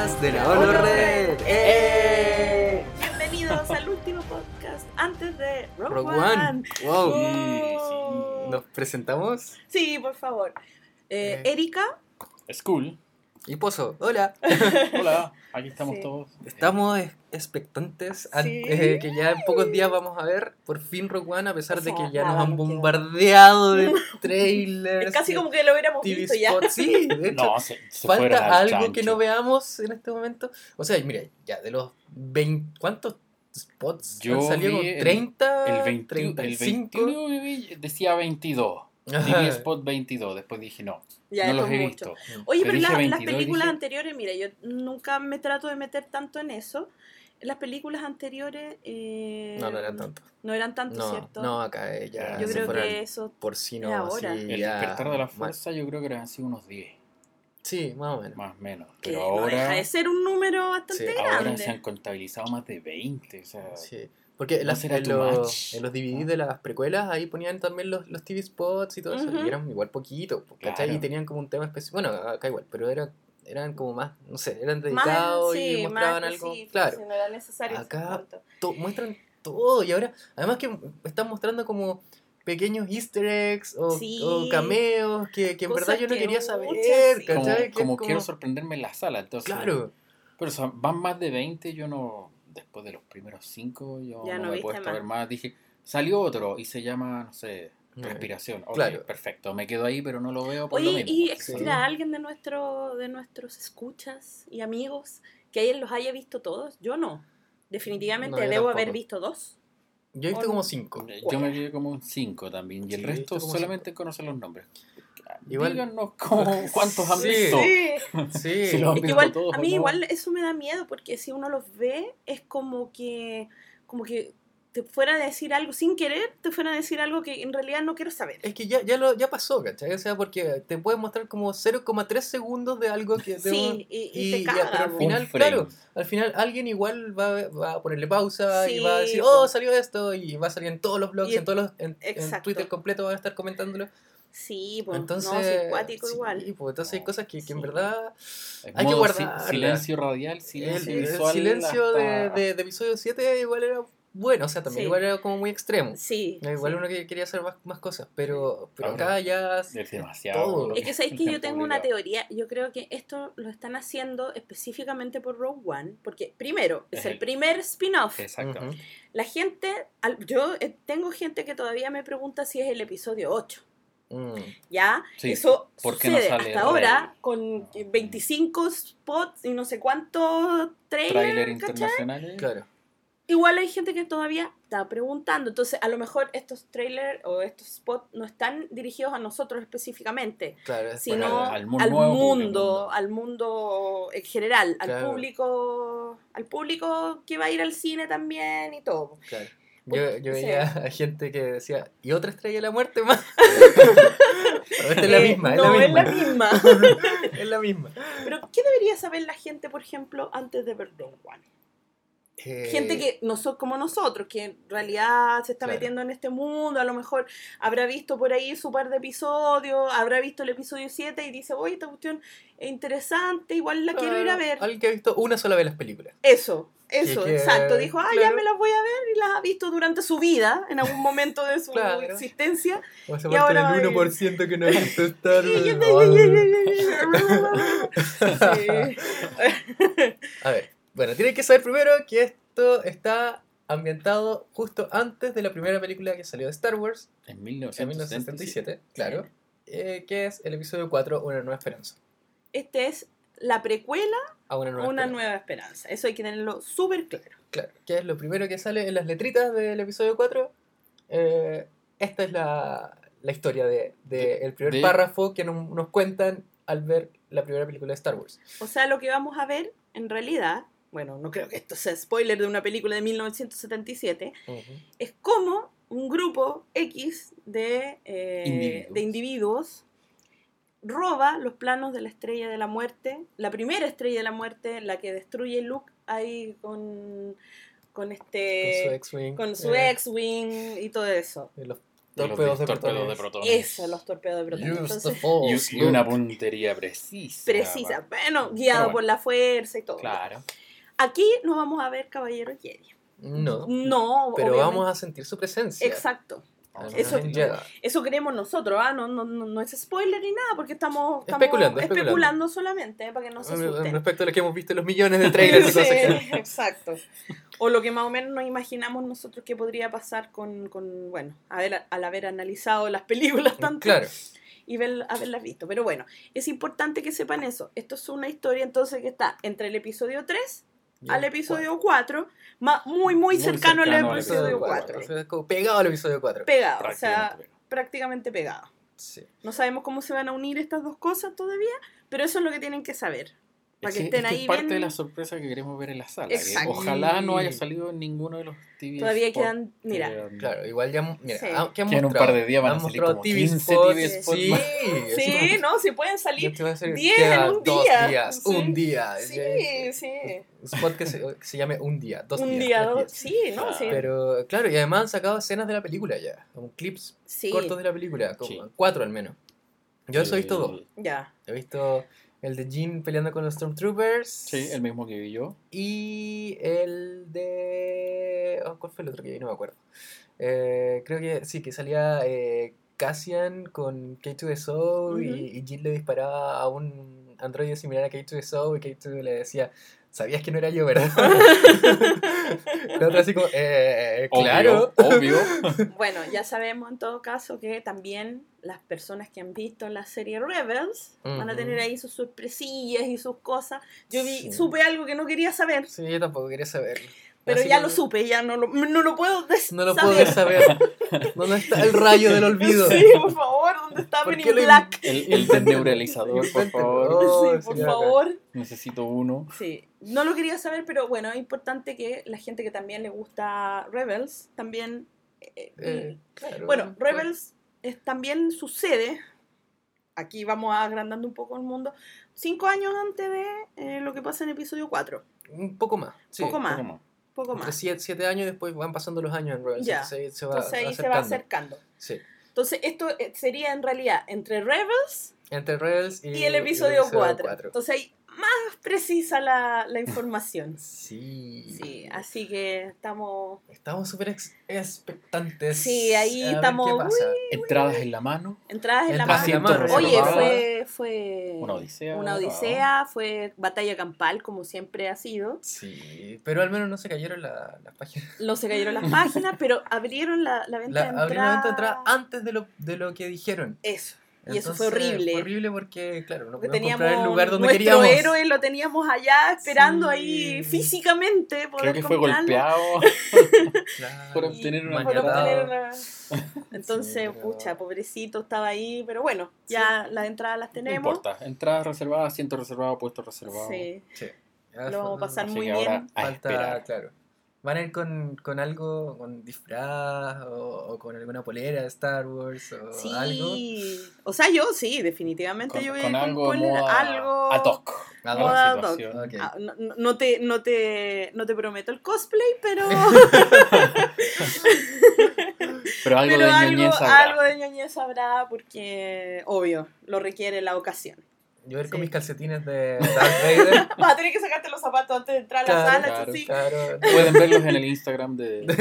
podcast de la ONU Red. ¡Eh! Bienvenidos al último podcast antes de Rogue, Rogue One. One. Wow. Oh. Nos presentamos. Sí, por favor. Eh, Eh. Erika, School. Y Pozo, hola. Hola, aquí estamos Sí. todos. Estamos es- expectantes an- Sí. eh, que ya en pocos días vamos a ver por fin Rogue One, a pesar O de sea, que ya nada, nos han bombardeado de trailers. es casi de como que lo hubiéramos TV visto ya. spots. Sí, de hecho. No, se, se Falta al algo que chancho. no veamos en este momento. O sea, mira, ya de los 20. ¿Cuántos spots Yo han salido? vi el- 30, El, 20 el 35. 21 que vi decía 22. Ajá. TV Spot 22. Después dije no. Ya, no los he mucho. visto. Oye, pero, Pero la- 22 las películas dije- anteriores, mira, yo nunca me trato de meter tanto en eso. Las películas anteriores eh, No, no eran tanto. No eran tanto, No, ¿cierto? no, acá eh, ya yo creo que eso porcino es ahora. así, El despertar de la mal. fuerza yo creo que eran así unos 10. Sí, más o menos. Más o menos. que Pero no deja ahora, de ser un número bastante Sí, ahora grande. se han contabilizado más de 20. O sea, Sí. Porque en, ¿No las- en los, much? en los DVD ¿No? de las precuelas ahí ponían también los, los TV spots y todo eso. Y eran igual poquito, ¿cachai? Claro. Y tenían como un tema específico. Bueno, acá igual, pero era, eran como más, no sé, eran dedicados sí, y mostraban más algo. específico, Claro. si no era necesario Acá- to- muestran todo y ahora además que están mostrando como pequeños easter eggs o, Sí. o cameos que, que en Cosas verdad yo no que quería muchas, saber, sí. como. Que como quiero sorprenderme en la sala. Entonces, Claro, Pero o sea, van más de 20, yo no. Después de los primeros 5, yo Ya no, no me he puesto a ver más. Dije, salió otro y se llama, no sé, Mm. respiración. Ok, Claro. perfecto, me quedo ahí, pero no lo veo por lo Oye, mismo. ¿y existirá Sí. alguien de, nuestro, de nuestros escuchas y amigos que ayer los haya visto todos? Yo no. Definitivamente No, debo haber visto dos. Yo he visto como cinco. Yo me quedé como un 5 también. Y el Sí, resto solamente conocen los nombres. Igual- Díganos cómo, cuántos han Sí. visto. Sí, Si lo han Es que visto igual, todos a mí no. igual eso me da miedo porque si uno los ve es como que, como que te fuera a decir algo sin querer, te fuera a decir algo que en realidad no quiero saber. Es que ya, ya, lo, ya pasó, ¿cachai? O sea, porque te pueden mostrar como 0,3 segundos de algo que... de un- Sí, y, y y te ya, caga. pero al final- claro. al final alguien igual va, va a ponerle pausa y Sí, va a decir, oh, salió esto, y va a salir en todos los blogs, Y- en todos los, en, en. Twitter completo van a estar comentándolo. Sí, pues Entonces, no, sí, es cuático sí, igual. pues, entonces hay No, cosas que, que en sí. verdad Es Hay que si- guardarla. Silencio radial, el, silencio el visual. silencio de, hasta- de, de episodio 7 igual era bueno, o sea, también Sí. igual era como muy extremo. Sí. Igual sí. uno que quería hacer más, más cosas, pero, pero Ahora, acá ya... Es demasiado. Todo. Es que sabéis que yo tengo una teoría. Yo creo que esto lo están haciendo específicamente por Rogue One. Porque, primero, es Es el el- primer spin-off. Exacto. La gente, al- yo eh, tengo gente que todavía me pregunta si es el episodio 8. Mm. ¿Ya? Sí, Eso ¿por qué no sucede sale hasta ahora con 25 spots y no sé cuántos trailers. Trailer internacionales. Claro. Igual hay gente que todavía está preguntando. Entonces, a lo mejor estos trailers o estos spots no están dirigidos a nosotros específicamente, Claro, sino al, mundo, al mundo en general, al Claro. público, al público que va a ir al cine también y todo. Claro. Yo, yo veía a gente que decía, ¿y otra estrella de la muerte más? Pero es la Eh, misma, es no, la es la misma. misma. es la misma. Pero, ¿qué debería saber la gente, por ejemplo, antes de ver Rogue One? Eh, Gente que no son como nosotros, que en realidad se está Claro. metiendo en este mundo, a lo mejor habrá visto por ahí su par de episodios, habrá visto el episodio 7 y dice, oye, esta cuestión es interesante, igual la quiero ir a ah, ver. Alguien que ha visto una sola vez las películas. Eso, eso, que- exacto. Dijo, ah, ya me las voy a ver y las ha visto durante su vida, en alún momento de su Claro. existencia. O esa Y ahora ir. 1% que no ha visto Star Wars. Sí. A ver, bueno, tienen que saber primero que esto está ambientado justo antes de la primera película que salió de Star Wars, En en 1977. 1977, claro, eh, que es el episodio 4, Una Nueva Esperanza. Este es la precuela A una nueva una esperanza. nueva esperanza. Eso hay que tenerlo súper claro. Claro, que es lo primero que sale en las letritas del episodio 4. Eh, esta es la, la historia de, de De- el primer de- párrafo que nos, nos cuentan al ver la primera película de Star Wars. O sea, lo que vamos a ver, en realidad, bueno, no creo que esto sea spoiler de una película de 1977, es como un grupo X de, eh, Individuos. de individuos roba los planos de la estrella de la muerte, la primera estrella de la muerte, la que destruye Luke ahí con, con Con su este X-Wing. con su eh, X-Wing y todo eso. los Torpedos de torpedos de protones. protones. Eso, los torpedos de protones. Entonces, Y, una puntería precisa. precisa. Bueno, guiado bueno. por la fuerza y todo. Claro. Aquí no vamos a ver Caballero Jedi. No, No, pero obviamente. vamos a sentir su presencia. Exacto. Eso-. Eso creemos nosotros, ¿ah? No, no, no, no es spoiler ni nada, porque estamos, estamos Especulando, especulando. solamente, ¿eh? para que no se En- asusten. Respecto a lo que hemos visto en los millones de trailers y Sí, cosas que- exacto. O lo que más o menos nos imaginamos nosotros que podría pasar con, con bueno, a ver, al haber analizado las películas tanto Claro. y ver- haberlas visto. Pero bueno, es importante que sepan eso. Esto es una historia entonces que está entre el episodio 3 Al episodio 4, ma- muy, muy Muy cercano, cercano al al episodio episodio 4. cuatro. O sea, es como pegado al episodio 4. Pegado, o sea, Prácticamente. prácticamente pegado. Sí. No sabemos cómo se van a unir estas dos cosas todavía, pero eso es lo que tienen que saber. Para Es que que, estén es que ahí es parte bien- de la sorpresa que queremos ver en la sala. que Exacto. ojalá no haya salido en ninguno de los TV Todavía quedan- que mira. han- Claro, igual ya. Mira, Sí. ah, ¿qué han Que en un mostrado? par de días van a salir mostrado como TV 15 spots. TV spots Sí, Sí, no, si pueden salir Este va a ser- 10 queda en un dos día. días, Sí. un día. Sí, sí. Un spot que se, que se llame un día, dos un días. día, tres dos. días. Sí, ¿no? Sí. Pero claro, y además han sacado escenas de la película ya, como clips sí. cortos de la película, como Sí. cuatro al menos. Yo eso he visto dos. Ya. He visto el de Jean peleando con los Stormtroopers. Sí, el mismo que vi yo. Y el de. oh, ¿Cuál fue el otro que vi? No me acuerdo. Eh, creo que sí, que salía eh, Cassian con K2SO Ujú. y, y Jill le disparaba a un androide similar a K2SO y K2 le decía. Sabías que no era yo, ¿verdad? La otra así como, eh, Obvio, claro. Obvio. Bueno, ya sabemos en todo caso que también las personas que han visto la serie Rebels van a tener ahí sus sorpresillas y sus cosas. Yo vi, Sí. supe algo que no quería saber, Sí, yo tampoco quería saberlo. pero Así ya que lo supe, ya no lo, no lo puedo des- No lo saber. puedo saber. ¿Dónde está el rayo del olvido? Sí, por favor, ¿dónde está ¿Por Men in Black? El, el desneuralizador, por favor. Sí, por favor. Necesito uno. Sí, no lo quería saber, pero bueno, es importante que la gente que también le gusta Rebels también... eh, Eh, claro. bueno, Rebels es, también sucede, aquí vamos agrandando un poco el mundo, cinco años antes de eh, lo que pasa en episodio 4. Un poco más. Sí. Poco más. Poco más. Poco Entre más. siete, siete años y después van pasando los años en Rebels. Ya. Entonces se va Entonces ahí se va acercando. acercando. Sí. Entonces esto eh, sería en realidad entre Rebels Entre Rebels y, y, el episodio 4. cuatro. Entonces ahí más precisa la, la información. Sí. Sí, así que estamos... Estamos súper ex- expectantes. Sí, ahí estamos. Entradas en la mano. Entradas en la mano. Oye, fue, fue Una odisea. una odisea, fue batalla campal como siempre ha sido. Sí, pero al menos no se cayeron la- las páginas. No se cayeron las páginas, pero abrieron la, la venta La, de abrieron la venta de entrada. entrada antes de lo, de lo que dijeron. Eso. Y eso fue horrible. Fue horrible porque, claro, no podíamos teníamos comprar el lugar donde nuestro queríamos. héroe lo teníamos allá esperando Sí. ahí físicamente poder Creo que fue golpeado. Claro. por obtener una Por Maniatado. obtener una- Entonces, Sí, pucha, pobrecito estaba ahí, pero bueno, ya las entradas las No tenemos. importa. Entradas reservadas, asiento reservado, puesto reservado. Sí, lo vamos a pasar Así muy que bien. ahora a Falta, esperar. claro. ¿Van a ir con, con algo, con disfraz o, o con alguna polera de Star Wars o Sí, algo? o sea, yo sí, definitivamente Con, yo voy a ir con algo moda algo ad hoc. Ad a la hoc. Moda ad hoc. situación. Ok. Ah, no, no- no te, no, te, no te prometo el cosplay, pero, Pero algo pero de algo, ñoñez habrá. algo de ñoñez habrá porque, obvio, lo requiere la ocasión. Yo voy a ir con mis calcetines de Darth Vader. Vas a tener que sacarte los zapatos antes de entrar a la Claro, sala, claro, sí. claro. Pueden verlos en el Instagram de, de.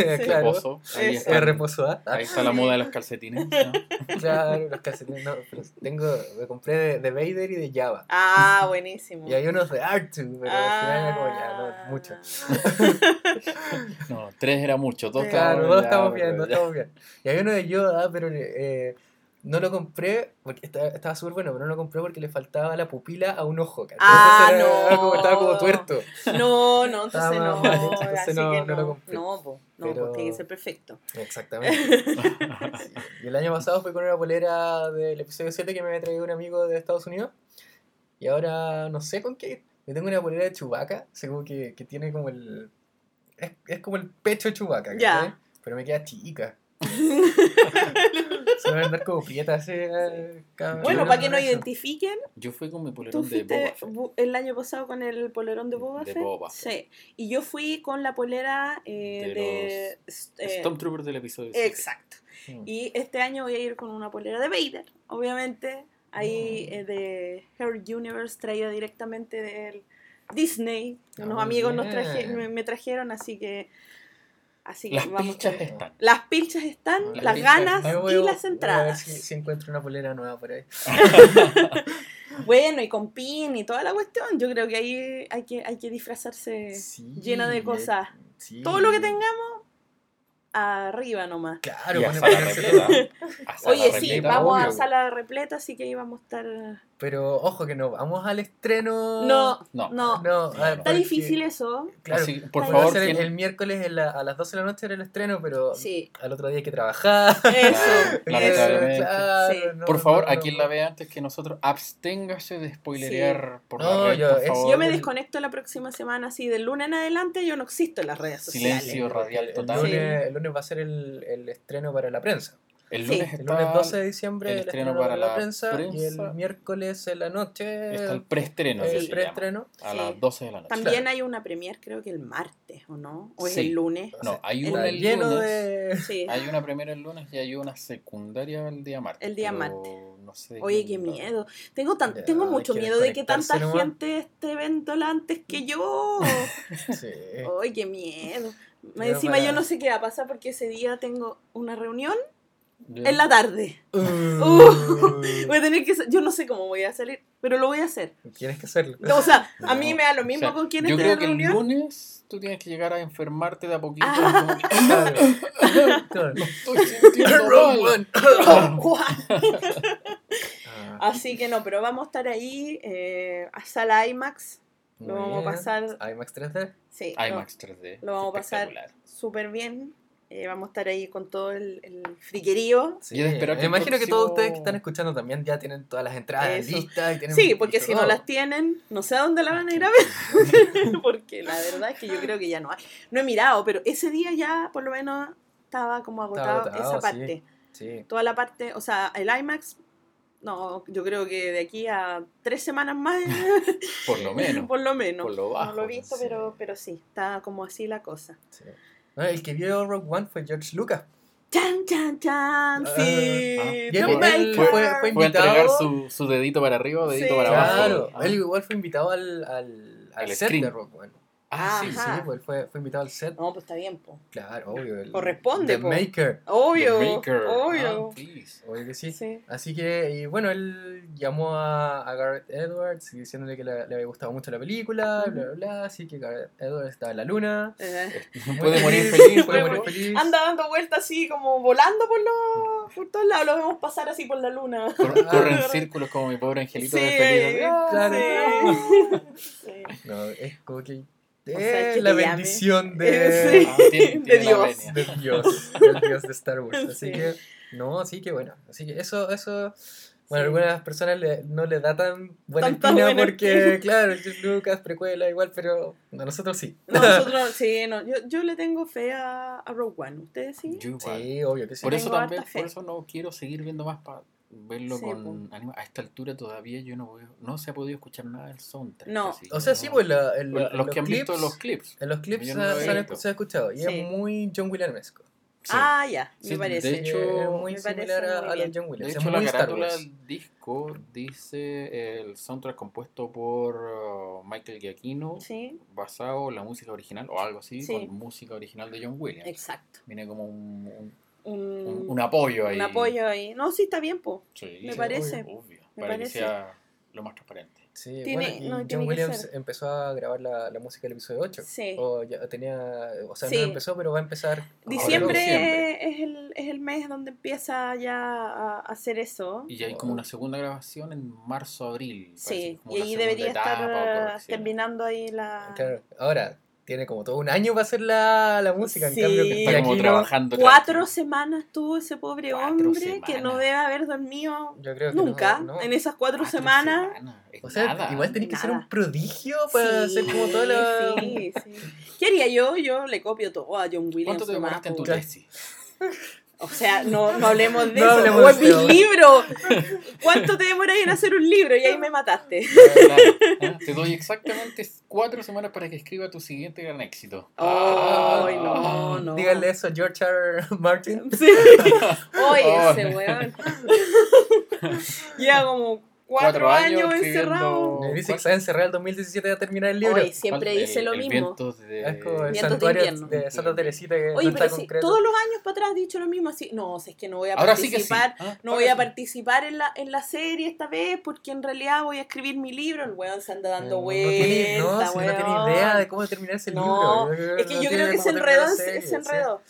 Ahí, está, reposo A. ahí está la moda de los calcetines. ¿no? Claro, los calcetines. No, pero tengo, me compré de, de Vader y de Java. Ah, buenísimo. Y hay unos de R2, pero al final era como ya, no, mucho. Ah. No, tres era mucho. Dos Claro, estaban dos ya, estamos bien, dos estamos bien. Y había uno de Yoda, pero eh, no lo compré porque estaba, estaba súper bueno, pero no lo compré porque le faltaba la pupila a un ojo. Ah, era no. como, estaba como tuerto. No, no, entonces no. entonces así no- que no no, lo no, compré. po, no, Pero- pues tiene que ser perfecto. Exactamente. Sí. Y el año pasado fui con una polera del episodio 7 que me había traído un amigo de Estados Unidos. Y ahora no sé con qué. Yo tengo una polera de Chewbacca, según que, que tiene como el. Es, es como el pecho de Ya. ¿cachai? Pero me queda chica. Se van a andar como prietas. eh, cada- Bueno, para que nos eso. identifiquen, Yo fui con mi tú polerón de Boba Fett. el año pasado con el polerón de Boba De Fett. Boba Fett. Sí. Y yo fui con la polera eh, De de. eh, Stormtrooper del episodio exacto. Y este año voy a ir con una polera de Vader, obviamente. Ahí Mm. eh, de Her Universe, traída directamente del Disney. Ah, Unos muy amigos nos bien. traje, me, me trajeron, así que. Así que Las vamos. pinchas están. Las pilchas están, Las ganas voy y a- las voy A ver entradas. si, si encuentro una polera nueva por ahí. Bueno, y con pin y toda la cuestión. Yo creo que ahí hay que, hay que disfrazarse Sí, llena de eh, cosas. sí. Todo lo que tengamos, arriba nomás. Claro, Y a sala repleta. A sala Oye, sí, vamos a obvio. sala repleta, así que ahí vamos a estar. Pero ojo que no, vamos al estreno. No, No. no. No, ah, no. Está porque- difícil eso. Claro, Así, por favor, el, ¿quién- el miércoles en la- a las 12 de la noche era el estreno, pero Sí. al otro día hay que trabajar. Eso. Lamentablemente. claro, Sí. no, por favor, no, a quien la vea antes que nosotros, absténgase de spoilerear por No, la red, yo- por es- favor. Yo me el- desconecto la próxima semana, así del lunes en adelante yo no existo en las redes sociales. Silencio radial el, total. lunes, el lunes va a ser el, el estreno para la prensa. El Sí. lunes El está, lunes 12 de diciembre el el, estreno estreno, para la la prensa, y el miércoles en la noche está el preestreno. el se llama, preestreno. A Sí. las 12 de la noche. También Claro. hay una premier, creo que el martes, ¿o no? ¿O es Sí. el lunes? No, hay El- una el lleno lunes. de... Sí. Hay una primera el lunes y hay una secundaria el día martes. El día martes. No sé de Oye, qué miedo. Tengo, tan, Ya, tengo mucho miedo de que tanta nomás. gente esté viéndola antes que yo. Sí. Ay, qué miedo. Pero encima para- yo no sé qué va a pasar porque ese día tengo una reunión en la tarde. Uh, Voy a tener que... Yo no sé cómo voy a salir, pero lo voy a hacer. Tienes que hacerlo. O sea, a No, mí me da lo mismo o sea, con quién Yo esté creo en que el reunión. lunes tú tienes que llegar a enfermarte de a poquito. Ah. como. Claro. Estoy sintiendo. Ah, Así que no, pero vamos a estar ahí eh, a sala IMAX. Lo vamos a pasar- IMAX 3D. Sí, lo- IMAX 3D. Lo vamos a pasar. súper bien. Eh, vamos a estar ahí con todo el, el friquerío. Sí, Y de esperar que me imagino que todos ustedes que están escuchando también ya tienen todas las entradas Eso. listas. Y tienen Sí, porque si no las tienen, no sé a dónde la van a ir a ver. porque la verdad es que yo creo que ya no hay. No he mirado, pero ese día ya por lo menos estaba como agotado, agotado, esa sí. parte. Sí. Toda la parte, o sea, el IMAX, no, yo creo que de aquí a tres semanas más, Por lo menos. por lo menos. Por lo no bajo. lo he visto, sí. pero, pero sí, está como así la cosa. sí. No, el que vio Rogue One fue George Lucas. ¡Chan, chan, chan! Ah, Sí, ah. Y él, él fue, fue Fue a invitado. entregar su, su dedito para arriba dedito Sí. para abajo. Claro, Ah. él igual fue invitado al, al, al Al set screen. de Rogue One. Ah, sí, Sí, pues él fue, fue invitado al set. No, pues está bien, po. Claro, obvio. el- Corresponde, The po. Maker. Obvio, The Maker. obvio. Ah, please. Obvio que sí. Sí. Así que, y bueno, él llamó a, a Gareth Edwards diciéndole que le, le había gustado mucho la película, bla, bla, bla. Así que Gareth Edwards estaba en la luna. Eh, Puede morir feliz. Puede morir feliz. Anda dando vueltas así, como volando por, los, por todos lados. Lo vemos pasar así por la luna. Cor- Corre en círculos como mi pobre angelito Sí, de feliz. Claro. sí. No, es como que. O sea, que la bendición Eh, de, sí. Ah, tiene- De tiene la Dios. de Dios, del Dios de Star Wars. Así Sí. que, no, así que bueno. Así que eso, eso. Bueno, a Sí. algunas personas le- no les da tan buena espina porque, claro, Lucas, precuela, igual, pero a nosotros sí. No, nosotros, sí, no. Yo, yo le tengo fe a, a Rogue One. ¿Ustedes sí? Yo igual. Sí, obvio que sí. Por eso Tengo también, por eso no quiero seguir viendo más para verlo Sí, con anima. A esta altura todavía yo no veo, no se ha podido escuchar nada del soundtrack. No. así O sea, sí, pues la, en la- los, que han visto clips- los clips. En los clips se, no lo he se han- visto. se ha escuchado y Sí. es muy John Williamesco. Sí. Ah, ya, me Sí, de parece. hecho, es muy similar parece a, muy a John De Williams. hecho, es la muy Star carátula Wars. del disco dice el soundtrack compuesto por uh, Michael Giacchino, Sí, basado en la música original o algo así, Sí. con música original de John Williams. exacto. Viene como un, un, Un, un- un apoyo ahí. un apoyo ahí. No, sí, está bien, po. Sí, me sí, parece. Obvio, obvio, Me para parece. que sea lo más transparente. Sí, Tiene- bueno, y no, John Williams empezó a grabar la, la música del episodio 8. Sí. O ya tenía, o sea, Sí. no empezó, pero va a empezar. Diciembre. Es, el, es el mes donde empieza ya a hacer eso. Y ya hay como una segunda grabación en marzo-abril. Sí, y ahí debería estar terminando ahí la... Claro, ahora tiene como todo un año para hacer la, la música. Sí. En cambio, que Está como trabajando. Cuatro semanas tuvo ese pobre Cuatro hombre que no debe haber dormido Yo creo que nunca no, no. en esas cuatro, Cuatro semanas. O sea, nada. igual tenés que ser un prodigio para Sí, hacer como toda la. sí, sí. ¿Qué haría yo? Yo le copio todo a John Williams. ¿Cuánto te demoraste en tu tesis? O sea, no, no hablemos de No eso. hablemos O de en mis eso. libros. ¿Cuánto te demoras en hacer un libro? Y ahí me mataste. Claro, ¿eh? Te doy exactamente cuatro semanas para que escriba tu siguiente gran éxito. Ay, no, Ah. no. Díganle eso a George R. R. Martin. Sí. Oye, Oh. ese weón. Lleva como cuatro, Cuatro años encerrado. Me dice que se va a encerrar el 2017 a terminar el libro. Oye, siempre dice lo el mismo. De- es como el Vientos de santuario invierno. de Santa Teresita que Oye, no está pero sí, concreto. todos los años para atrás has dicho lo mismo. Así, no, si es que no voy a Ahora sí que sí. participar. Ah, No ahora voy a participar en la, en la serie esta vez porque en realidad voy a escribir mi libro. El weón se anda dando Eh, no vueltas. tiene, no, si no tiene weón. idea de cómo terminar ese No, libro. es que yo creo que se enredó, se, enredó.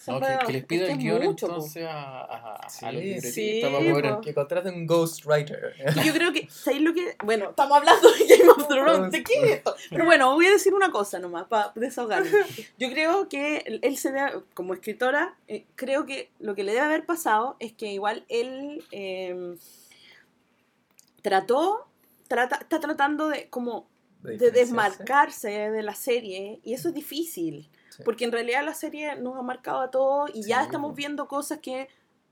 que, les pida Es el que guion entonces a, los libretistas. Que contraten un ghostwriter. Y yo creo que, ¿sabéis lo que? Bueno, estamos hablando de Game of Thrones, ¿de qué es esto? Pero bueno, voy a decir una cosa nomás, para desahogarme. Yo creo que él- se debe, como escritora, eh, creo que lo que le debe haber pasado es que igual él eh, trató, trata, está tratando de como de diferenciarse. desmarcarse de la serie y eso es difícil. Sí. Porque en realidad la serie nos ha marcado a todos y ya Sí, estamos po. viendo cosas que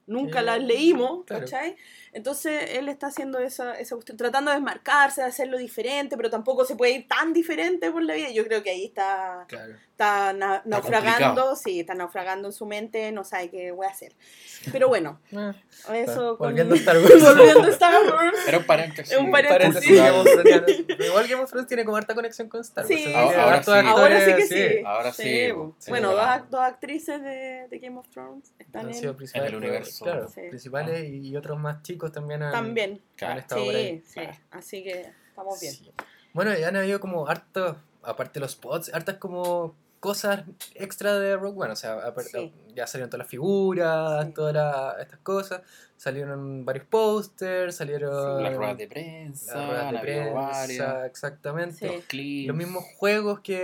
nunca Que- las leímos, claro. ¿cachai? Entonces él está haciendo esa, esa cuestión, tratando de desmarcarse, de hacerlo diferente, pero tampoco se puede ir tan diferente por la vida. Yo creo que ahí está, Claro. está na- naufragando, complicado. sí, está naufragando en su mente, no sabe qué voy a hacer. Pero bueno, Ah, eso con- Volviendo a Star Wars. volviendo a Star Wars. Era un paréntesis. Es un Paréntesis, paréntesis. Game of Thrones. Pero Igual Game of Thrones tiene como harta conexión con Star Wars. Sí. Ahora- sí. Ahora sí que sí. Ahora sí, bueno, dos, dos actrices de, de Game of Thrones están Han en... sido principales, En el universo. Claro, Sí. principales y otros más chicos también han, También. han Claro. estado por ahí. Sí, sí. claro. Así que estamos bien. Sí. Bueno, ya han habido como hartos, aparte de los spots, hartas como cosas extra de Rogue One. O sea, Sí. ya salieron todas las figuras, Sí. todas la- estas cosas. Salieron varios pósters, salieron Las ruedas de prensa, las ruedas de prensa, varias, exactamente. Sí. los clips. Los mismos juegos que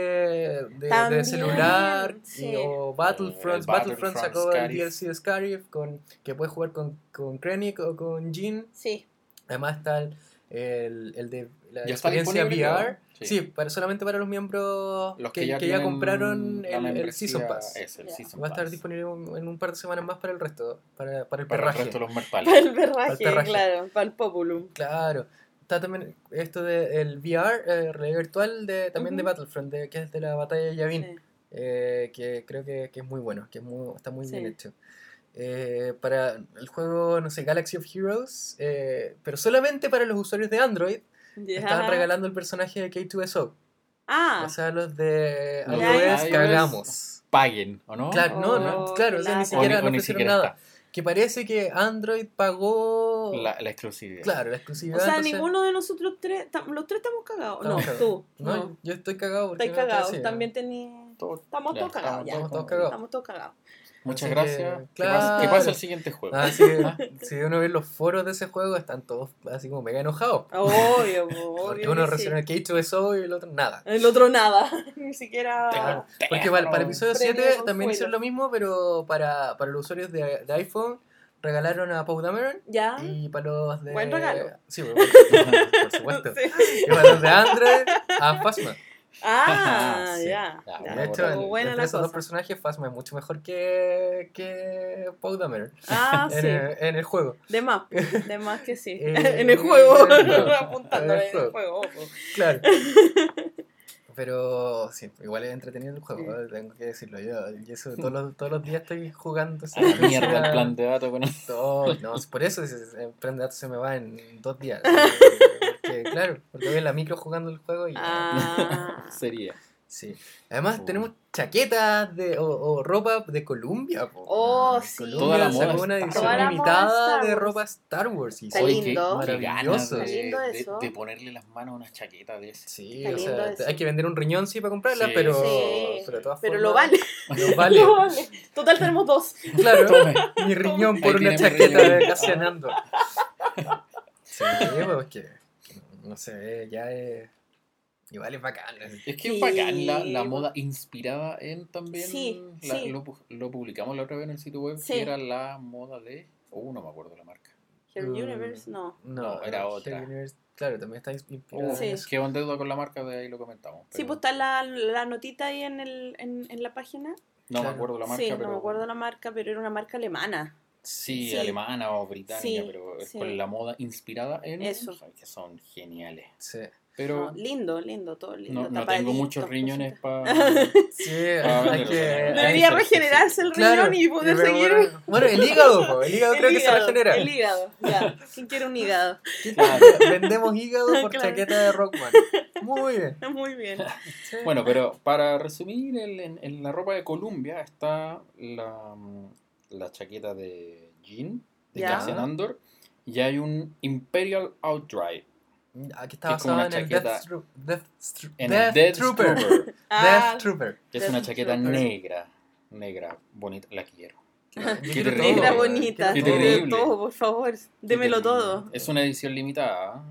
de, celular y- o Battlefront. El Battlefront sacó el. DLC de Scarif con, que puedes jugar con, con Krennic o con Jean. Sí. Además está el, el, el de la Ya experiencia VR. Sí, Sí. para, solamente para los miembros Los que, que ya, que ya tienen compraron el, Season Pass. El. Season Va a estar Pass. disponible un- en un par de semanas más para el resto, para, para el para el resto de los Para el perraje, claro. Para el populum. Claro. Está también esto del VR, eh, realidad virtual, de, también de. Battlefront, de- que es de la batalla de Yavin. Sí. eh, que creo que, que es muy bueno, que es muy, está muy bien hecho. Eh, para el juego, no sé, Galaxy of Heroes, eh, pero solamente para los usuarios de Android, Ya. estaban regalando el personaje de K2SO. Ah, O sea, los de iOS iOS. cagamos. Paguen, ¿o no? Claro, no, no, Oh, claro, o sea, ni. O siquiera no o ni ofrecieron siquiera nada. Que parece que Android pagó. La, la exclusividad. claro, la o exclusividad. sea, entonces- ninguno de nosotros tres, los tres estamos cagados. No, tú. No, No, yo estoy cagado porque Estáis no cagados. sí, También tení... Todo- Estamos ya, todos cagados estamos ya. Estamos todos cagados. Estamos todos cagados. Muchas Así gracias. que, ¿Qué, pasa, qué claro. pasa el siguiente juego? Ah, sí, si uno ve los foros de ese juego, están todos así como mega enojados. Obvio, Porque obvio. uno que recibe el K2SO y el otro nada. El otro nada. Ni siquiera. Claro. Porque para, para el episodio Premio 7 también hicieron lo mismo, pero para, para los usuarios de, de iPhone regalaron a Poe Dameron Ya. y para los de... Buen regalo. Sí, por, por supuesto. Sí. Y para los de Android, a Phasma. Ah, Sí. ya. Ya, ya. De hecho, en- buena entre la esos dos cosa. personajes, Phasma es mucho mejor que, que Poe Dameron Ah, en, sí. el, en el juego. De más, de más que sí. Eh, en el juego, el juego. apuntándole En el el juego. ojo. Claro. Pero sí, igual es entretenido el juego, ¿eh? tengo que decirlo yo. Y eso todos los, todos los días estoy jugando. A la mierda el plan de datos con Todo, no, por eso ese plan de datos se me va en dos días. Porque, claro, porque voy en la micro jugando el juego y. Ah. sería. Sí. Además, Oh. tenemos chaquetas de, o, o ropa de Columbia. po. Oh, Columbia sí. Toda la moda sacó una edición Toda la moda limitada de ropa Star Wars. Y Está lindo. qué Maravilloso. ganas Está lindo de, de- eso. de ponerle las manos a una chaqueta de esas. Sí, Está o sea, eso. hay que vender un riñón sí para comprarla, Sí. pero, Sí, pero de todas Pero formas. lo vale. Lo vale. Lo vale. Total, tenemos dos. Claro, Tome. mi riñón por Ahí una chaqueta de Cassianando. Sí, pues que, no sé, ya es. Igual es bacán. Es que Sí, es bacán la, la moda inspirada en también. Sí, la- sí. Lo, lo publicamos la otra vez en el sitio web. Sí. Que era la moda de. Oh, no me acuerdo la marca. Her Mm. Universe, no. No, era otra. Heavy Universe, claro, también está inspirada Oh, Sí. en eso. Quedó en deuda con la marca, de ahí lo comentamos. Sí, pues está la, la notita ahí en, el, en, en la página. No Claro. me acuerdo la marca, sí, pero. no me acuerdo la marca, pero era una marca alemana. Sí, Sí. alemana o británica, Sí, pero es sí. por la moda inspirada en Eso. que son geniales. Sí. Pero No, lindo, lindo, todo lindo. no, no tengo muchos riñones para... Sí, hay que. Debería regenerarse el Claro, riñón y poder pero seguir. Bueno, bueno, el hígado, po, el hígado creo que se hígado, regenera. El hígado, ya. ¿Quién quiere un hígado? Claro. Vendemos hígado por Claro. chaqueta de Rockman. Muy bien. Muy bien. Sí. Bueno, pero para resumir, el- en, en la ropa de Columbia está la, mm, la chaqueta de Jean, de Ya. Cassian Andor, y hay un Imperial Outdrive Aquí está que es como basado una en el chaqueta- Death, Tru- Death, Stru- en Death el Death Trooper. Trooper, Ah, Death Trooper. que es Death una chaqueta Trooper. negra, negra, bonita, la quiero. Qué quiero terrible. Negra bonita. Qué terrible. Todo, por favor. Démelo todo. Es una edición limitada,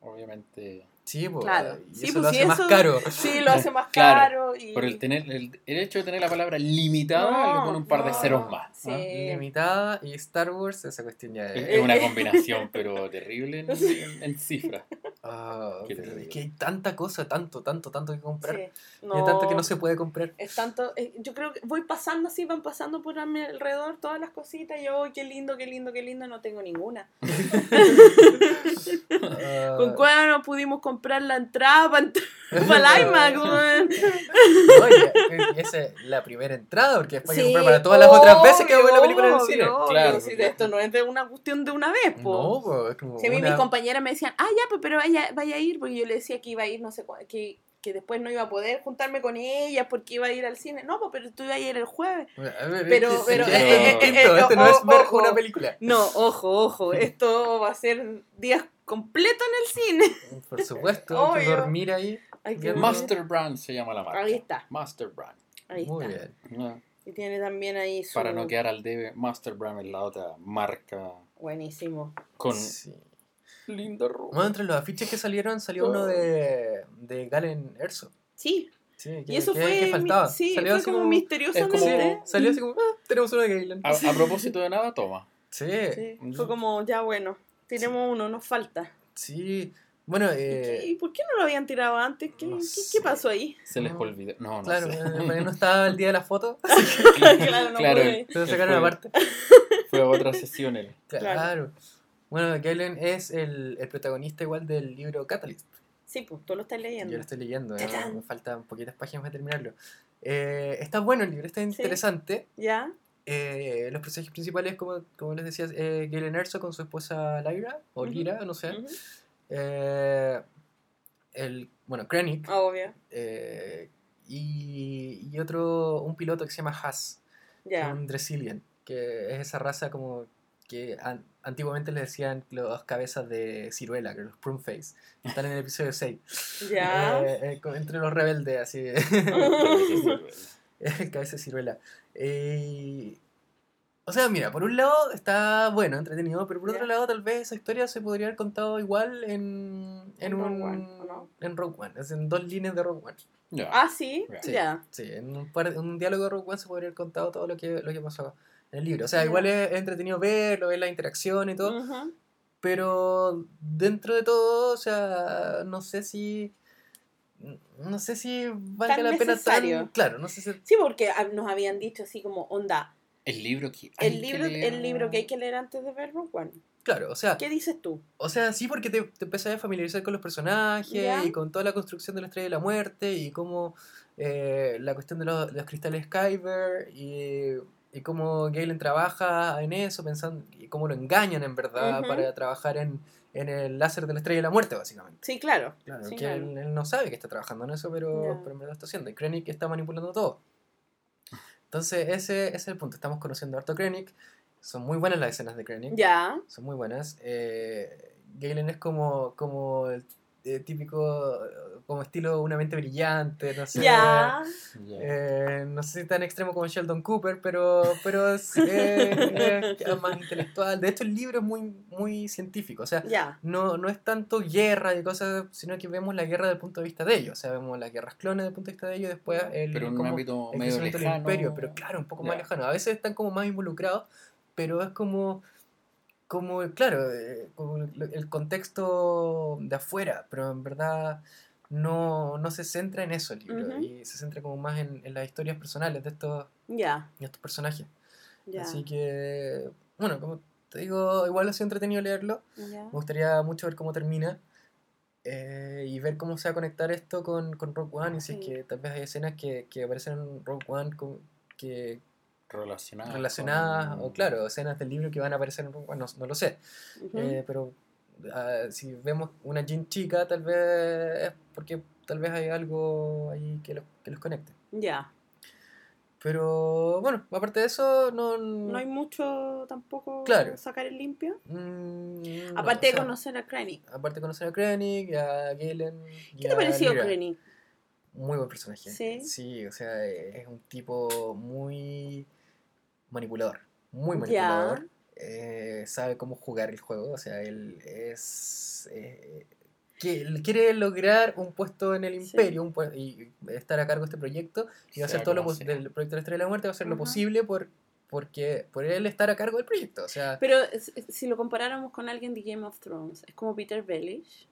obviamente. Sí, po, Claro. y Sí, eso pues lo sí, hace más eso- caro. Sí, lo hace más Claro, caro. Y... Por el, tener, el, el hecho de tener la palabra limitada No, le pone un par de no, ceros más. sí. ¿ah? Limitada y Star Wars, esa cuestión ya Es, es. es una combinación, pero terrible en, en, en cifras. Ah, Qué pero terrible. es que hay tanta cosa, tanto, tanto, tanto que comprar. Sí. Y hay tanto que no se puede comprar. Es tanto, eh, yo creo que voy pasando así, van pasando por a mi alrededor todas las cositas y yo, "Ay, qué lindo, qué lindo, qué lindo, no tengo ninguna. Ah, ¿Con cuál no pudimos comprar la entrada para, el IMAX? weón? Esa es la primera entrada, porque después hay que comprar para todas las otras veces que vamos a ver la película en el cine. obvio, Claro, si esto no es de una cuestión de una vez, po. No, pues, es como Si a mí una- mis compañeras me decían, ah, ya, pues, pero vaya, vaya a ir, porque yo le decía que iba a ir, no sé cuándo, que, que después no iba a poder juntarme con ellas porque iba a ir al cine. No, pero tú ibas a ir el jueves. Ver, Pero- pero, eh, eh, distinto, eh, este no eh, es ver ojo. una película. No, ojo, ojo, esto va a ser días completos en el cine. Por supuesto, hay que dormir ahí. Hay que. Master Brand se llama la marca. Ahí está. Master Brand. Ahí Muy está. bien. Y tiene también ahí su... Para no quedar al debe, Master Brand es la otra marca Buenísimo. con Sí. linda ropa. Bueno, entre los afiches que salieron, salió uno de, de Galen Erso. Sí, Sí, que, y eso que- fue, que faltaba. mi- sí, Salió fue así como, misteriosamente. como- salió así como, ah, tenemos uno de Galen. A, a propósito de nada, toma. Sí, Sí, fue como, ya bueno, tenemos uno, nos falta. sí. Bueno, ¿Y, qué- eh, y por qué no lo habían tirado antes? ¿Qué, no qué- pasó ahí? Se les olvidó. No, no claro, sé. eh, no estaba el día de la foto, claro, no Claro, pude. se sacaron fue- aparte. Fue a otra sesión él. Claro. Bueno, Galen es el, el protagonista igual del libro Catalyst. Sí, pues tú lo estás Yo leyendo. lo estoy leyendo, eh, me faltan poquitas páginas para terminarlo. Eh, está bueno el libro, está interesante. ¿Ya? Eh, los personajes principales, como, como les decía, eh, Galen Erso con su esposa Lyra, o Ujú. Lyra, no sé. Eh, el, bueno, Krennic. Obvio. eh, y, y otro, un piloto que se llama Haas, Ya. un Dressilian, que es esa raza como que an- antiguamente les decían los cabezas de ciruela, que los prune face, están en el episodio 6. Ya. Eh, entre los rebeldes, así. cabeza de ciruela. Eh, o sea, mira, por un lado está bueno, entretenido, pero por otro Ya. lado tal vez esa historia se podría haber contado igual en, en, En Rogue un, One, ¿o no? en Rogue One, es en dos líneas de Rogue One. Ya. Ah, sí. Sí. Ya. Sí, en un, par- en un diálogo de Rogue One se podría haber contado todo lo que, lo que pasó en el libro. O sea, Ya. igual es, es entretenido verlo, ver la interacción y todo, Ujú. pero dentro de todo, o sea, no sé si... No sé si valga Tan la pena tan... Claro, no sé si... Sí, porque ah, nos habían dicho así como, onda, El libro que hay el que libro, leer. el libro que hay que leer antes de ver Rogue One. Claro, o sea, ¿Qué dices tú? o sea, sí porque te, te empezás a familiarizar con los personajes Ya. y con toda la construcción de la Estrella de la Muerte y cómo eh, la cuestión de los, de los cristales Kyber y, y cómo Galen trabaja en eso, pensando y cómo lo engañan en verdad para trabajar en, en el láser de la Estrella de la Muerte, básicamente. Sí, claro. Claro, Sí, que claro. Él, él no sabe que está trabajando en eso, pero, Ya. pero en verdad lo está haciendo. Y Krennic está manipulando todo. Entonces, ese, ese es el punto. Estamos conociendo a harto Krennic. Son muy buenas las escenas de Krennic. Ya. Son muy buenas. Eh, Galen es como, como el eh, típico, como estilo una mente brillante, no sé. Eh, no sé si tan extremo como Sheldon Cooper, pero, pero es, eh, es más intelectual. De hecho, el libro es muy, muy científico. O sea, no, no es tanto guerra y cosas, sino que vemos la guerra desde el punto de vista de ellos. O sea, vemos las guerras clones desde el punto de vista de ellos, después el, Pero en un ámbito el medio del lejano. imperio, pero claro, un poco más lejano. A veces están como más involucrados, pero es como, como claro, eh, como el contexto de afuera, pero en verdad no, no se centra en eso el libro, Ujú. y se centra como más en, en las historias personales de estos, Ya. de estos personajes. Ya. Así que bueno, como te digo, igual ha sido entretenido leerlo. Ya. Me gustaría mucho ver cómo termina. eh, y ver cómo se va a conectar esto con, con Rogue One. Y si es que tal vez hay escenas que, que aparecen en Rogue One con- que Relacionadas. relacionadas, con- o claro, escenas del libro que van a aparecer en Rogue One, no, no lo sé. Ujú. Eh, pero ah, si vemos una Jean chica, tal vez es porque tal vez hay algo ahí que los, que los conecte. Ya. Pero bueno, aparte de eso, no. No hay mucho tampoco Claro. sacar el limpio. mm, no, Aparte o sea, de conocer a Krennic. Aparte de conocer a Krennic, y a Galen. ¿Qué te pareció. Krennic? Muy buen personaje. Sí. o sea, es un tipo muy manipulador. Muy manipulador. Eh, sabe cómo jugar el juego. O sea, él es. eh, quiere lograr un puesto en el Sí. imperio un y estar a cargo de este proyecto. Y va a hacer todo lo como pos- sea. del proyecto de la Estrella de la Muerte, va a hacer lo posible por, porque, por él estar a cargo del proyecto. O sea, Pero si lo comparáramos con alguien de Game of Thrones, es como Peter Baelish.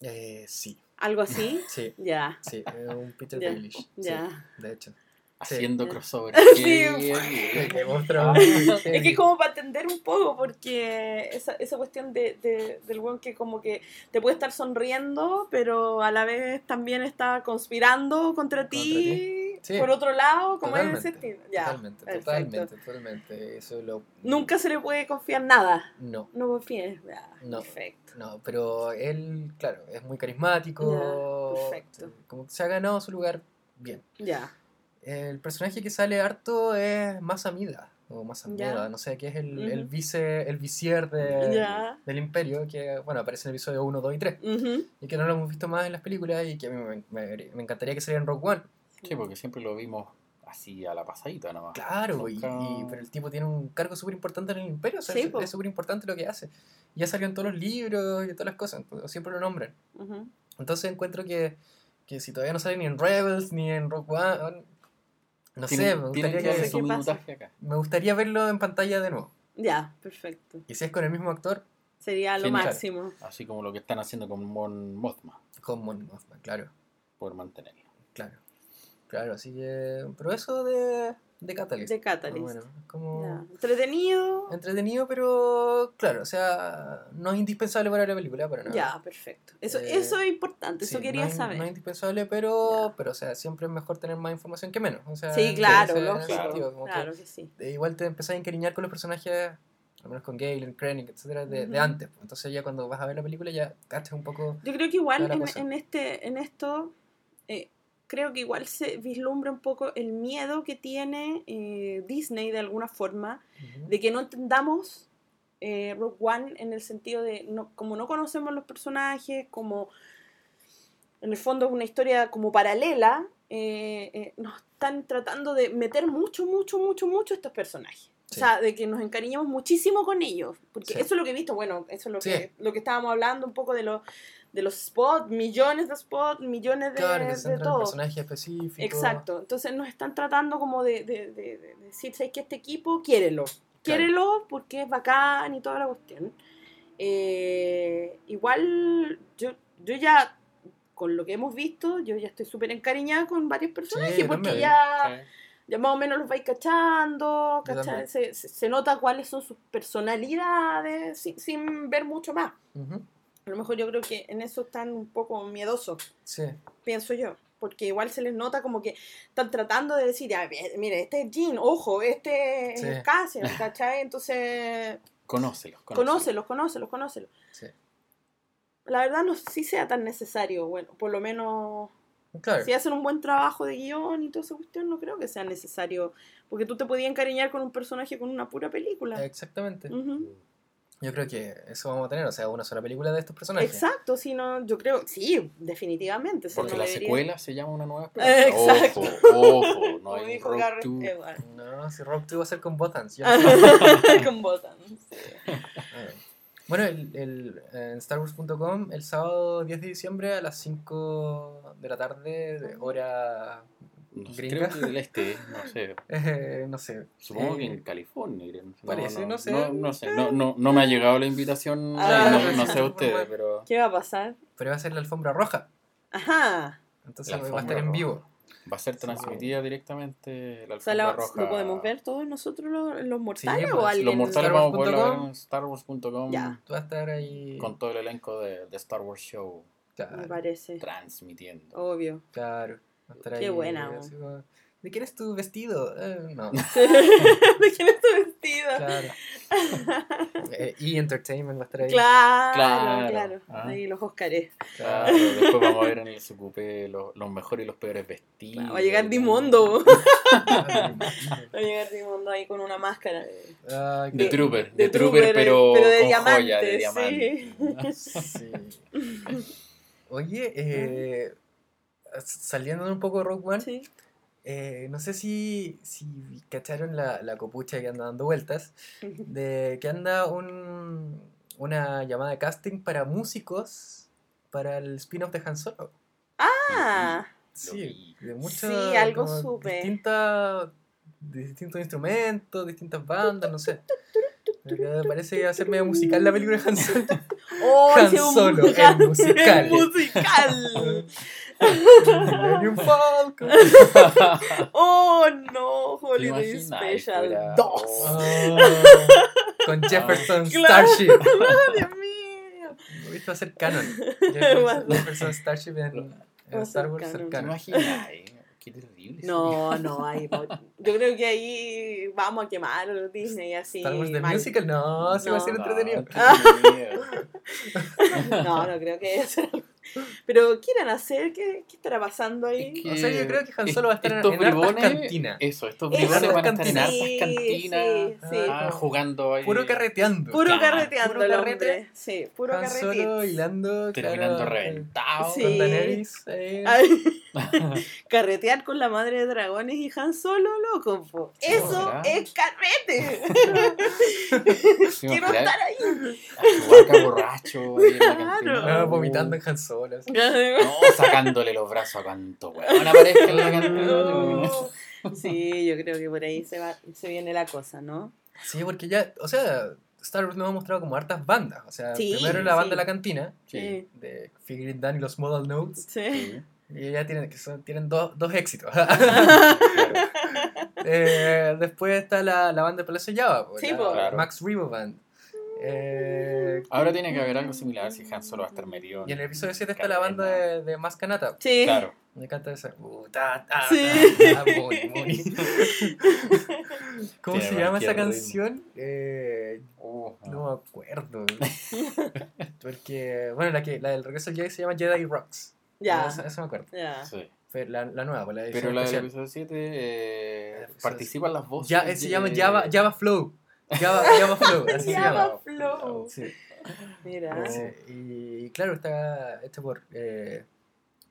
eh, sí, ¿Algo así? sí, ya. sí, un Peter Ya, Baelish. sí, ya. de hecho. Haciendo Sí. crossover. Sí. Qué Es que como para entender un poco, porque esa, esa cuestión de, de- del weón que como que te puede estar sonriendo, pero a la vez también está conspirando contra ti. Sí. por otro lado, como es estilo. Ya, Totalmente, perfecto. totalmente, totalmente. Eso lo. Nunca se le puede confiar nada. No, No confíes. Ya, No. Perfecto. no, pero él, claro, es muy carismático. Ya, perfecto. Como que se ha ganado su lugar bien. Ya. El personaje que sale harto es Masamida, o. Masamida, no sé, que es el, el vice, el visier de- del Imperio, que, bueno, aparece en el episodio 1, 2 y 3, Ujú. y que no lo hemos visto más en las películas, y que a mí me, me- me encantaría que saliera en Rogue One. Sí, porque siempre lo vimos así a la pasadita nomás. Claro, y, Nunca- y- pero el tipo tiene un cargo súper importante en el imperio, o sea, Sí, es- súper importante lo que hace. Ya salió en todos los libros y todas las cosas, siempre lo nombran. Ujú. Entonces encuentro que, que si todavía no sale ni en Rebels ni en Rogue One, no sé, me gustaría, que darle que, su ¿Qué pasa? minutaje acá. me gustaría verlo en pantalla de nuevo. Ya, perfecto. Y si es con el mismo actor, Sería lo Genial. máximo. Así como lo que están haciendo con Mon Mothma, con Mon Mothma, claro, por mantenerlo. claro. Claro, así que... Pero eso de, de Catalyst. De Catalyst. Bueno, como... Entretenido. Entretenido, pero claro, o sea, no es indispensable para la película, para nada. Ya, perfecto. Eso, Eh, eso es importante, eso quería no es, saber. No es indispensable, pero, pero o sea, siempre es mejor tener más información que menos. O sea, sí, claro, lógico. que, claro que sí. eh, igual te empezás a encariñar con los personajes, al menos con Galen, Krennic, etcétera, de, antes. pues. Entonces ya cuando vas a ver la película ya cachas un poco... Yo creo que igual en este, en esto, eh, creo que igual se vislumbra un poco el miedo que tiene eh, Disney de alguna forma de que no entendamos eh, Rogue One en el sentido de, no, como no conocemos los personajes, como en el fondo es una historia como paralela, eh, eh, nos están tratando de meter mucho, mucho, mucho, mucho estos personajes. O sea, de que nos encariñamos muchísimo con ellos. Porque Sí. eso es lo que he visto, bueno, eso es lo, Sí. que, lo que estábamos hablando un poco de, los de los spots, millones de spots, millones de, Claro, que se de centra en todo. personajes específicos. Exacto. Entonces nos están tratando como de, de, de- de decir, ¿sabes que este equipo quiérelo? Quiérelo porque es bacán y toda la cuestión. Eh, igual yo, yo ya, con lo que hemos visto, yo ya estoy súper encariñada con varios personajes yo porque también. ya, ya más o menos los vais cachando. Se, se- se nota cuáles son sus personalidades sin, sin ver mucho más. Ujú. A lo mejor yo creo que en eso están un poco miedosos Sí, pienso yo. Porque igual se les nota como que están tratando de decir, "Ah, mire, este es Jean, ojo, este Sí. es Cassian, ¿cachai? Entonces, Conócelos, conócelos, conócelos, conócelos. sí. La verdad no sé si sea tan necesario, bueno, por lo menos Claro. si hacen un buen trabajo de guion y toda esa cuestión, no creo que sea necesario. Porque tú te podías encariñar con un personaje con una pura película. Exactamente. Ujú. Yo creo que eso vamos a tener, o sea, una sola película de estos personajes. Exacto, si no, yo creo, sí, definitivamente. Porque no la debería- secuela se llama una nueva Eh, esperanza. exacto. Ojo, ojo, no hay to- Edwards. No, si Rob 2 va a ser con Botans. yo- con botas. sí. Ah. Bueno, el, el, en StarWars.com el sábado 10 de diciembre a las 5 de la tarde, de hora No sé, creo que del este, no sé. Eh, no sé. Supongo Eh, que en California. creo. parece, no sé. No, no sé, no, no, no me ha llegado la invitación, Ah, no, no sé sí, a ustedes, pero ¿Qué va a pasar? Pero va a ser la alfombra roja. Ajá. Entonces La va a estar alfombra en vivo. Va a ser transmitida directamente la O sea, alfombra la- roja. ¿lo podemos ver todos nosotros los, los mortales pues, o alguien? Los mortales vamos a poderlo ver en StarWars.com Ya. Tú vas a estar ahí. con todo el elenco de, de Star Wars Show Me Claro, parece. transmitiendo. Obvio. claro. Qué buena, así como, ¿De quién es tu vestido? Eh, no, ¿De quién es tu vestido? claro. Eh, y Entertainment va a estar ahí. Claro, Claro. claro. Ah. Ahí los Óscares. Claro, después vamos a ver en el SQP los, los mejores y los peores vestidos. Va a llegar Dimondo. Va a llegar Dimondo ahí con una máscara. De De- Trooper, de de, Trooper, Trooper, pero, pero de con diamante, joya, de sí. diamante. Sí. Oye, eh, saliendo un poco de Rogue One, Sí. eh, no sé si, si cacharon la, la copucha que anda dando vueltas, de que anda un, una llamada de casting para músicos para el spin-off de Han Solo. Ah, Sí, de muchas Sí, algo supe. distintas de distintos instrumentos, distintas bandas, no sé. Pero Parece que va a ser medio musical la película de Han Solo. oh, Han Solo, musical. el musical. El musical. Millennium Falcon. Oh, no, ¿Te Holiday? Special Fuera- 2. Oh. Oh, con Jefferson Claro. Starship. Oh, Dios mío. Esto va a ser canon. Jefferson, Starship en, Va en a Star Wars eh? Qué terrible. No, no, ahí, po- yo creo que ahí vamos a quemar Disney así. Star Wars de. Musical, no, sí va a ser No. entretenido. miedo. No, no creo que haya algo. Pero, ¿qué irán a hacer? ¿Qué, qué estará pasando ahí? Es que O sea, yo creo que Han Solo va a estar en- estos en hartas bribones- cantinas. Eso, estos Eso, bribones van a estar en cantinas. hartas Sí, cantinas. sí, sí. ah, jugando ahí. Puro carreteando. Puro Claro, carreteando puro el carrete. hombre. Sí, puro Han Solo carretito. hilando. Terminando claro, reventado. Sí. Con Daenerys. eh. Carretear con la madre de dragones y Han Solo, loco. po. Eso ¿verdad? es carrete. Sí, Quiero estar ahí. a Chewbacca borracho. Claro. cantina. Ah, vomitando en Han Solo. así. No, sacándole los brazos a cuanto weón aparezca en la cantina. No. Sí, yo creo que por ahí se, va, se viene la cosa, ¿no? Sí, porque ya, o sea, Star Wars nos ha mostrado como hartas bandas. O sea, Sí, primero la banda sí. de la cantina, Sí. de Figure It Dan y los Model Notes. Sí. Y ya tienen, que son, tienen dos, dos éxitos. Eh, después está la, la banda de Palacio Java, pues, Sí, la po. Claro. Max Rebo Band. Eh, Ahora tiene que haber algo similar si Han Solo va a estar metido. y en el episodio 7 está la banda de, de Más Kanata. Sí. Claro. Me encanta esa. Uh, ta, ta, Sí. ta, ta, Moni, Moni. ¿Cómo se llama esa canción? Eh, Uh, no me acuerdo. Porque, bueno, la, que, la del regreso al Jedi se llama Jedi Rocks. Ya. Eso, eso me acuerdo. Ya. sí. Fue la, la nueva, pues, la edición Pero la del episodio 7 eh, participan las voces. Ya, eh, se llama de- Java, Java Flow. Java, Java Flow, así se Java llama. Flow. Sí, Mira. sí. Y claro, está hecho por. Eh,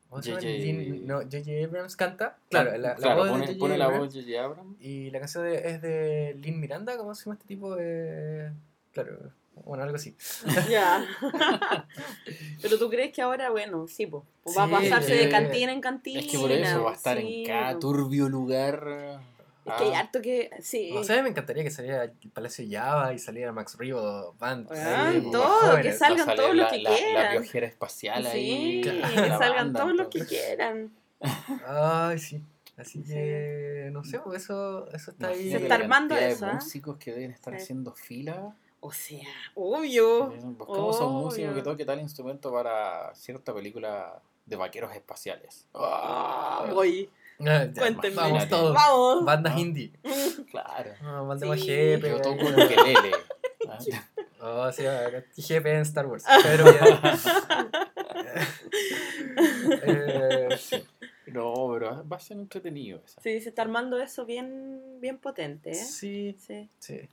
¿Cómo se? J.J. No. Abrams canta. Claro, la, la claro, voz pone, de J.J. pone la Abrams. voz de J.J. Abrams. Y la canción de- es de Lin Miranda, ¿cómo se llama este tipo? Eh, claro, bueno, algo así. Ya. Pero tú crees que ahora, bueno, sí, po, va a pasarse de eh, cantina en cantina. Es que por eso va a estar sí, en cada turbio lugar. Es que hay Ah, harto que. Sí. O sea, me encantaría que saliera el Palacio Java y saliera Max Rebo Band. Como todo, que salgan todos los que la- La quieran. viajera espacial ahí. Sí, Claro. que salgan todos los que quieran. Ay, sí. Así Sí. que, no sé, pues eso, eso está ahí. Se está armando eso, de ¿ah? músicos que deben estar haciendo fila. O sea, obvio. Buscamos a un músico que toque tal instrumento para cierta película de vaqueros espaciales. Ah, voy. Cuéntenme. Vamos todos. Vamos. Bandas Ah. indie. Claro. Ah, mandemos Sí. GP. Yo toco un ukelele. ¿ah? Oh, sí, GP en Star Wars. Villar. eh, sí. No, pero va a ser entretenido eso. Sí, se está armando eso bien, bien potente, ¿eh? sí, Sí. sí.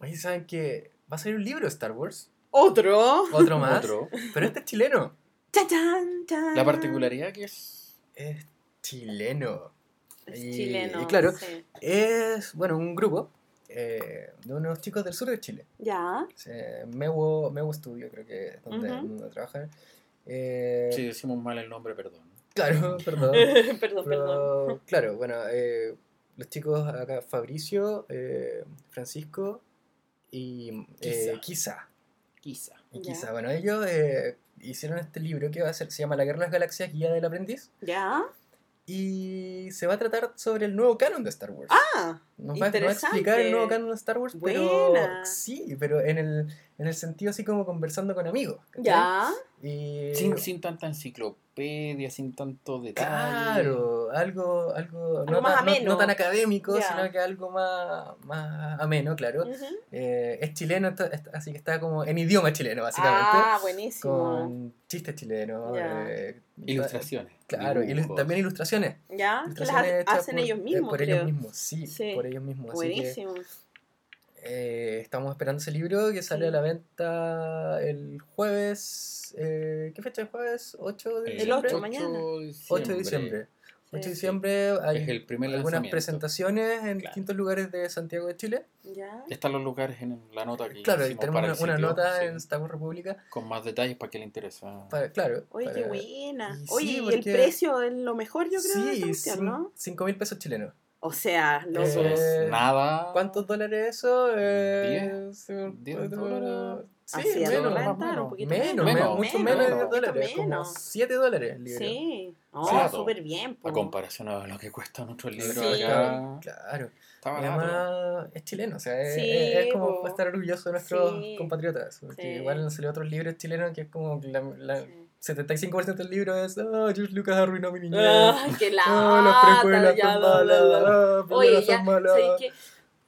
Sí. Oye, ¿saben que va a salir un libro de Star Wars? Otro. Otro más. Otro. Pero este es chileno. Chan, chan, chan. La particularidad que es. Es chileno. Es Y- chileno. y claro. sí. Es, bueno, un grupo eh, de unos chicos del sur de Chile. Ya. Eh, Mewo, Mewo Studio, creo que es donde, trabajan. Eh, Si decimos mal el nombre, perdón. Claro, perdón. perdón, perdón. Claro, bueno, eh, los chicos acá, Fabricio, eh, Francisco y eh, Kisa. Quizá. Y. Kisa, bueno, ellos eh, hicieron este libro que va a ser, se llama La Guerra de las Galaxias, Guía del Aprendiz. Ya. Y se va a tratar sobre el nuevo canon de Star Wars. Ah, nos, va, nos va a explicar el nuevo interesante. canon de Star Wars, pero Buena. sí, pero en el, en el sentido así como conversando con amigos. ¿cachai? ya. Y, Sin, sin tanta enciclopedia, sin tanto detalle. Claro, algo, algo, Algo no, más tan, no- ameno. no tan académico, Ya. sino que algo más, más ameno, claro. Eh, es chileno, está- así que está como en idioma chileno, básicamente. Ah, buenísimo. con chistes chilenos. Eh, Ilustraciones. Claro, ilu- también ilustraciones. Ya, las Ilustraciones hechas hacen por- ellos eh, mismos, Por creo. ellos mismos, sí, Sí. por ellos mismos. Así que Buenísimo. eh, estamos esperando ese libro que sale Sí. a la venta el jueves. eh, ¿Qué fecha es jueves? 8 de El diciembre. 8 mañana. 8 de diciembre. 8 de Sí. diciembre hay Es el primer algunas presentaciones en Claro. distintos lugares de Santiago de Chile. Ya. Están los lugares en la nota que Claro, y tenemos una, una sitio, nota sí, en Wars República. con más detalles para que le interesa. para- claro. Oye, qué para- buena. y Oye, sí, y el porque- precio es lo mejor, yo creo, Sí, cuestión, ¿no? 5 mil pesos chilenos. O sea, lo Eso Eh, es nada. ¿Cuántos dólares eso? Eh, Diez, sí, diez cuatro- dólares. Sí, Así, menos, dólar, más menos. un poquito menos, menos. mucho menos, menos de dólares, como menos. 7 dólares el libro. Sí. Oh, súper bien. po. A comparación a lo que cuesta nuestro libro Sí. acá. Claro. Además es chileno, o sea, es, Sí, es- es como po. estar orgulloso de nuestros Sí. compatriotas. Porque Sí. igual han salido otros libros chilenos que es como que la, la- Sí. 75% del libro es Ah, George Lucas arruinó mi niñez. Ay, qué lata. Ah, las precuelas ya, son malas. ah, Oye, precuelas ya, son malas. ¿sabes qué?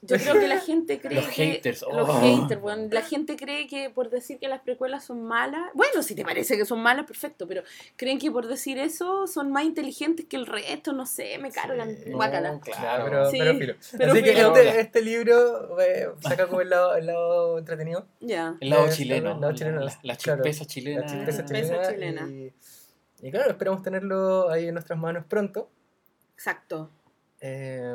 Yo creo que la gente cree Los que... haters, Los oh. haters, bueno, la gente cree que por decir que las precuelas son malas... Bueno, si te parece que son malas, perfecto, pero creen que por decir eso son más inteligentes que el resto, no sé, me cargan, Sí. guácala. No, Claro, claro. pero, Sí, pero filo. pero Así que este, este libro eh, saca como el lado, el lado entretenido. Ya. El lado Eh, chileno. el lado chileno, la, la chispeza chilena. La chispeza. Chispeza chilena. chilena. Y, y claro, esperamos tenerlo ahí en nuestras manos pronto. Exacto. Eh,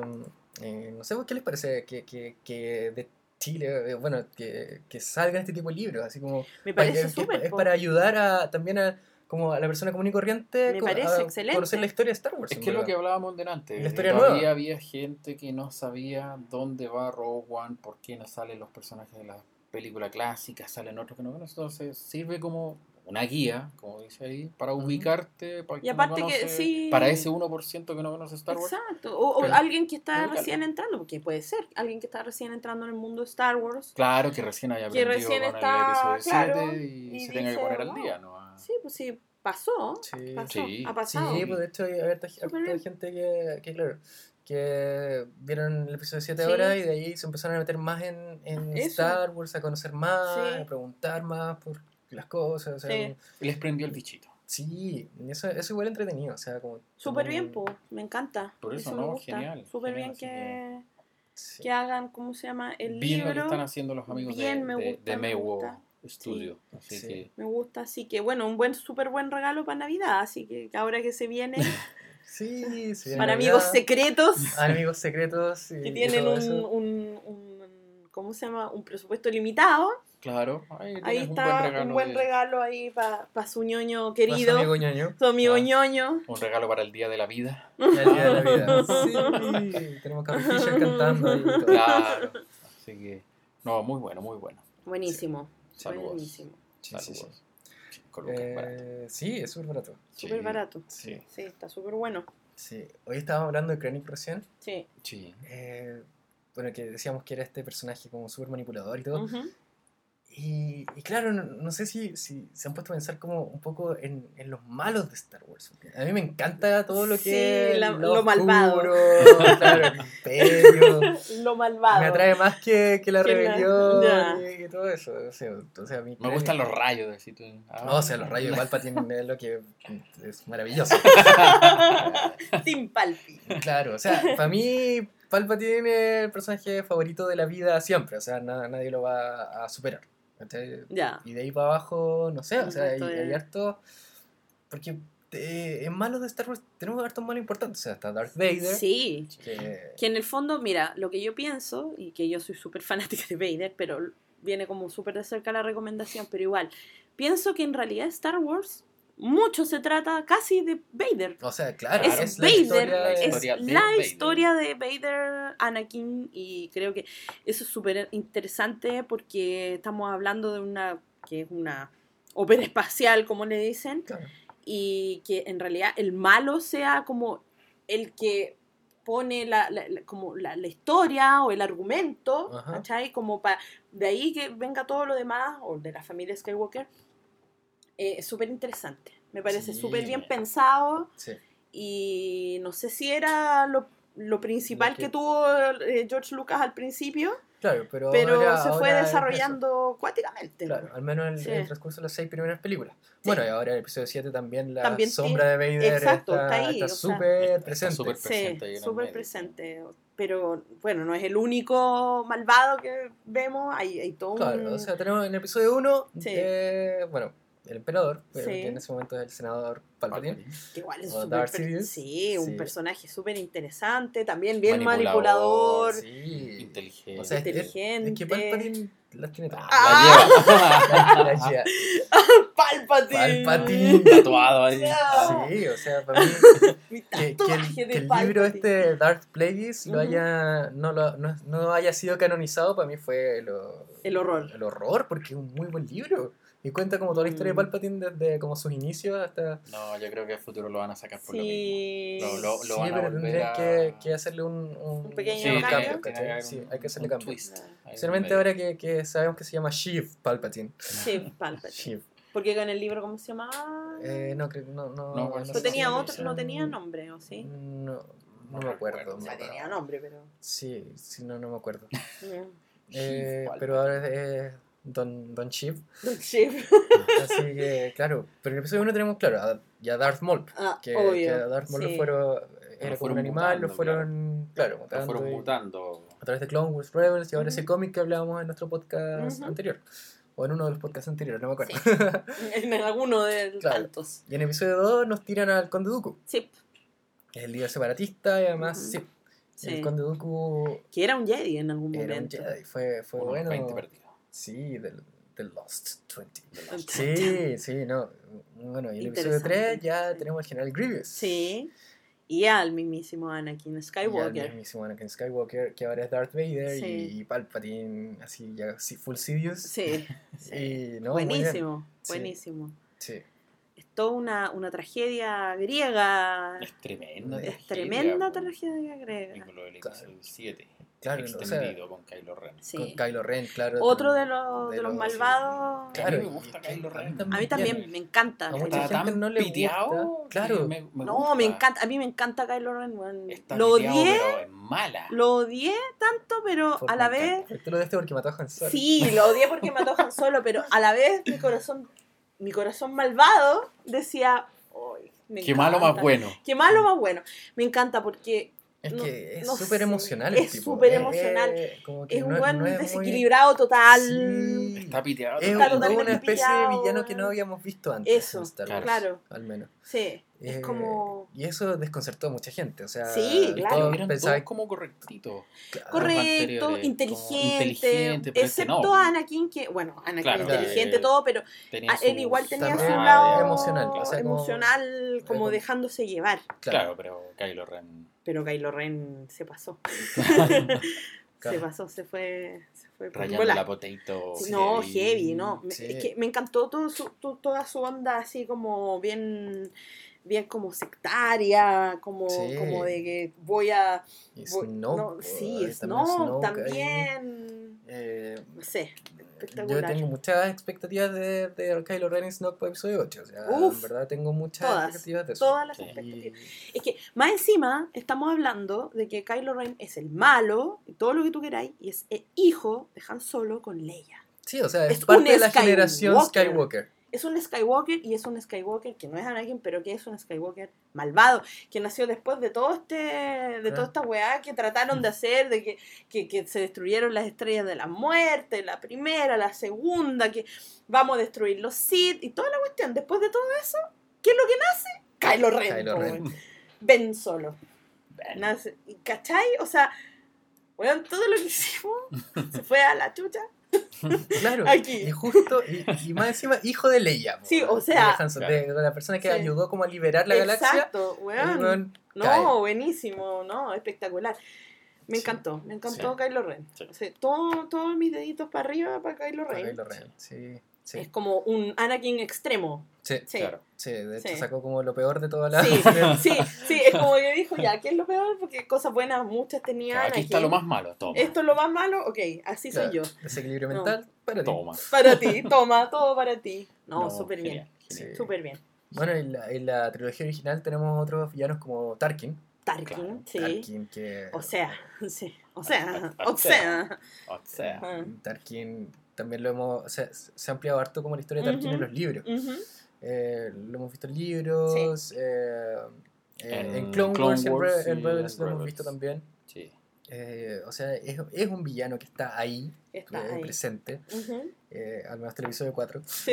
eh, no sé qué les parece que, que, que de Chile, eh, bueno, que, que salgan este tipo de libros, así como Me para parece que súper. es para ayudar a, también a, como a la persona común y corriente Me parece a excelente. conocer la historia de Star Wars. Es que es lo que hablábamos delante. La historia Todavía nueva. había gente que no sabía dónde va Rogue One, por qué no salen los personajes de la película clásica, salen otros que no conocen. Entonces sirve como una guía, como dice ahí, para ubicarte. Para Y no aparte que conoce- sí. Para ese 1% que no conoce Star Wars. Exacto. O, o alguien que está ubícalo. recién entrando, porque puede ser, alguien que está recién entrando en el mundo de Star Wars. Claro, que recién haya Que aprendido recién con está, el episodio claro, 7 y, y se tenga que poner al día, ¿no? Ah, Sí, pues sí, pasó. Sí. pasó Sí. ha pasado. Sí, pues de hecho hay harta bien. gente que, que, claro, que vieron el episodio 7 Sí. ahora y de ahí se empezaron a meter más en, en. Star Wars, a conocer más, Sí. a preguntar más por las cosas. O sea, Sí. Les prendió el bichito. sí, eso, eso igual entretenido. O sea, como, Súper como- bien, pues, me encanta. Por eso, me ¿no? Genial, Súper bien así que, sí. que hagan, ¿cómo se llama? El Bien lo que libro. están haciendo los amigos Bien, de, me de, gusta, de me Mewo gusta. Studio. Así Sí. que Me gusta, así que bueno, un buen, súper buen regalo para Navidad, así que ahora que se viene, Sí, sí, para Navidad, amigos secretos Amigos secretos. y- que tienen un, eso. un, un- ¿cómo se llama? Un presupuesto limitado. Claro, ahí, está un buen de- regalo ahí para su ñoño querido, amigo ñoño. su amigo Ah. ñoño. Un regalo para el día de la vida. El día de la vida. Sí, tenemos Carrie cantando ahí y todo. Claro. Así que, no, muy bueno, muy bueno. Buenísimo. Saludos. Buenísimo. Sí, sí, sí. Saludos. Lucas, barato. Eh, sí, es súper barato. Súper Sí, barato. Sí. Sí, está súper bueno. Sí. Hoy estábamos hablando de Krennic recién. Sí. Sí. eh, bueno, que decíamos que era este personaje como súper manipulador y todo. Ujú. Y, y claro, no, no sé si, si se han puesto a pensar como un poco en, en los malos de Star Wars. A mí me encanta todo lo que Sí, es la- lo malvado. oscuro, claro, el imperio. Lo malvado. Me atrae más que, que la Que rebelión y, y todo eso. O sea, sea, a mí Me gustan los rayos. Así tú, ah. No, o sea, los rayos de Palpatine es lo que es maravilloso. Team Palpi. Claro, o sea, para mí Palpatine es el personaje favorito de la vida siempre, o sea, na- nadie lo va a superar. Ya. Y de ahí para abajo, no sé, o sea, hay, hay harto... Porque eh, en malos de Star Wars tenemos hartos malos importantes, o sea, está Darth Vader, Sí. que... Que en el fondo, mira, lo que yo pienso, y que yo soy súper fanática de Vader, pero viene como súper de cerca la recomendación, pero igual, pienso que en realidad Star Wars mucho se trata casi de Vader. O sea, claro, es, es, la Vader, historia de- es la Vader. historia de Vader, Anakin, y creo que eso es súper interesante porque estamos hablando de una, que es una ópera espacial, como le dicen, Claro. y que en realidad el malo sea como el que pone la, la- la- como la, la historia o el argumento. ¿cachai? Como para de ahí que venga todo lo demás, o de la familia Skywalker, eh, es súper interesante. Me parece Sí. súper bien pensado Sí. y no sé si era lo, lo principal Lo que- que tuvo eh, George Lucas al principio, Claro, pero, pero ahora- se fue desarrollando cuáticamente. Claro, al menos en el, Sí. el transcurso de las seis primeras películas. Bueno, y ahora en el episodio 7 también la También sombra de Vader exacto, está está ahí, está o sea. súper Está presente. súper presente Sí, presente. Pero bueno, no es el único malvado que vemos. Hay, hay todo Claro, un. o sea, tenemos en el episodio 1, Sí. bueno, el emperador, pero Sí. que en ese momento es el senador Palpatine. Que igual es o súper Darth per- Sidious. Sí, un Sí. personaje súper interesante. También bien Manipulador, manipulador. Sí. Inteligente. O sea, es, Inteligente. es que Palpatine las tiene todas. Ah. La Las lleva. Palpatine. Palpatine. lleva tatuado ahí. Ah. Sí, o sea, para mí Mi que, que el, de que el libro este Darth Plagueis lo Ujú. haya no, lo, no, no haya sido canonizado para mí fue lo- El horror. el horror porque es un muy buen libro y cuenta como toda la historia de Mm. Palpatine desde como sus inicios hasta No, yo creo que en el futuro lo van a sacar por Sí. lo mismo. Lo- lo- sí van a pero a- que, que hacerle un, un, Un pequeño Sí, cambio. sí, hay que hacerle un cambio en medio. ahora que, que sabemos que se llama Sheev Palpatine Sí, Palpatine. Sheev Porque con el libro, ¿cómo se llamaba? eh, no creo no no, No, bueno, no tenía otro, no tenía nombre, ¿o sí? no, no, No me acuerdo. O sea, no, tenía nombre, pero. sí sí no no me acuerdo. Eh, pero ahora es Don, Don Sheev Sí. Así que, claro, pero en el episodio 1 tenemos, claro, a, ya a Darth Maul. Ah, Que, obvio. que a Darth Maul lo fueron, era como un animal, lo fueron, claro, Lo mutando fueron y- mutando. a través de Clone Wars Rebels y ahora ese cómic que hablábamos en nuestro podcast anterior. O en uno de los podcasts anteriores, no me acuerdo. En alguno de los Claro. tantos. y en el episodio 2 nos tiran al Conde Dooku, Sí. es el líder separatista y además, Ujú. sí, sí. el Conde Dooku Que era un Jedi en algún era un momento. Jedi, fue, fue bueno. 20 perdidos. Sí, del, del Lost 20. de los- Sí, sí, no. Bueno, y el episodio 3 Interesante, ya tenemos al general Grievous. Sí. Y al mismísimo Anakin Y al Skywalker. mismísimo Anakin Skywalker, que ahora es Darth Vader Sí. y Palpatine, así ya así full Sidious. Sí. sí. Y, no, muy bien. buenísimo, Sí. buenísimo. Sí. Es toda una, una tragedia griega. Es tremenda. Es tragedia, tremenda tragedia Y griega. con lo del episodio 7. Claro, o sea, extendido con Kylo Ren. con Sí. Kylo Ren, claro. Otro de los, de de los los- malvados. Claro, A mí me gusta Kylo Ren. A mí también me encanta. A mucha gente tan no le piteado Claro. me- me No, me gusta. encanta. A mí me encanta Kylo Ren. Lo odié, mala. lo odié tanto, pero Por- a la me vez. encanta. Tú lo diste porque mató a Han Solo. Sí, lo odié porque mató a Han Solo, pero a la vez mi corazón, mi corazón malvado decía, "Ay, me Qué malo más encanta". bueno. Qué malo más bueno. Me encanta porque Es No- que es no súper emocional el es súper emocional. eh, es un no- buen no es muy- desequilibrado total. Sí. Está piteado. Es Está un- totalmente. una especie de villano que no habíamos visto antes Eso, claro. Wars. Claro, Al menos. sí. Es Eh, como. Y eso desconcertó a mucha gente. O sea, Sí, claro. todos pensaban como correctitos. claro, Correcto, inteligente, inteligente, este excepto no. a Anakin, que, bueno, Anakin Claro, inteligente eh, todo, pero a- él igual tenía su lado emocional, o sea, como- emocional, como como- dejándose llevar. Claro, pero Kylo Ren. Pero Kylo Ren se pasó. Se pasó, se fue, se fue Rayando la potato. Sí, No, heavy, ¿no? Sí. Es que me encantó todo su, to- toda su onda así como bien, bien como sectaria, como, Sí. como de que voy a... Voy- no, sí, eh, también. Eh, No sé, yo tengo muchas expectativas de, de Kylo Ren y Snoke para episodio 8. O sea, Uf, en verdad tengo muchas todas, expectativas de eso. Todas las Sí. expectativas. Y- Es que más encima estamos hablando de que Kylo Ren es el malo, y todo lo que tú queráis, y es el hijo de Han Solo con Leia. Sí, o sea, es, Es parte de la generación Skywalker. Es un Skywalker y es un Skywalker que no es Anakin, pero que es un Skywalker malvado, que nació después de todo este, de Claro. toda esta weá que trataron de hacer, de que, que, que se destruyeron las estrellas de la muerte, la primera, la segunda, que vamos a destruir los Sith y toda la cuestión. Después de todo eso, ¿qué es lo que nace? Kylo Ren. Kylo Ren. Ben solo. Nace, ¿y ¿Cachai? O sea, weón, todo lo que hicimos se fue a la chucha. Claro. Aquí. Y justo, y, y más encima, hijo de Leia. po, Sí, o sea- Han Solo, Claro. de, de la persona que Sí. ayudó como a liberar la galaxia. Exacto, weón. No, cae. buenísimo, no, espectacular. Me Sí. encantó, me encantó Sí. Kylo Ren. Sí. Sí, todo- todos mis deditos para arriba para Kylo Para Ren. Kylo Ren, sí. Sí, Es como un Anakin extremo. sí, Sí. Claro. sí, de hecho Sí. sacó como lo peor de toda la... Sí, sí, sí, es como que dijo, ya, ¿qué es lo peor? Porque cosas buenas muchas tenía Claro, aquí Anakin. está lo más malo, toma. Esto es lo más malo, ok, así soy yo. Desequilibrio No. mental, para ti. Toma. Para ti, toma, todo para ti. No, No, súper bien, súper bien. Bueno, en la, en la trilogía original tenemos otros villanos como Tarkin. Tarkin, Claro, sí. Tarkin, que... O sea, sí. O sea, O o sea. O sea. Tarkin también lo hemos... O sea, se ha ampliado harto como la historia de Tarkin en Ujú. los libros. Eh, lo hemos visto en libros, eh, eh, en, En Clone, Clone Wars, en Re- en Rebels en lo hemos visto también. sí. Eh, o sea, es, es un villano que está ahí, Está eh, ahí. presente, eh, al menos el episodio 4. Sí.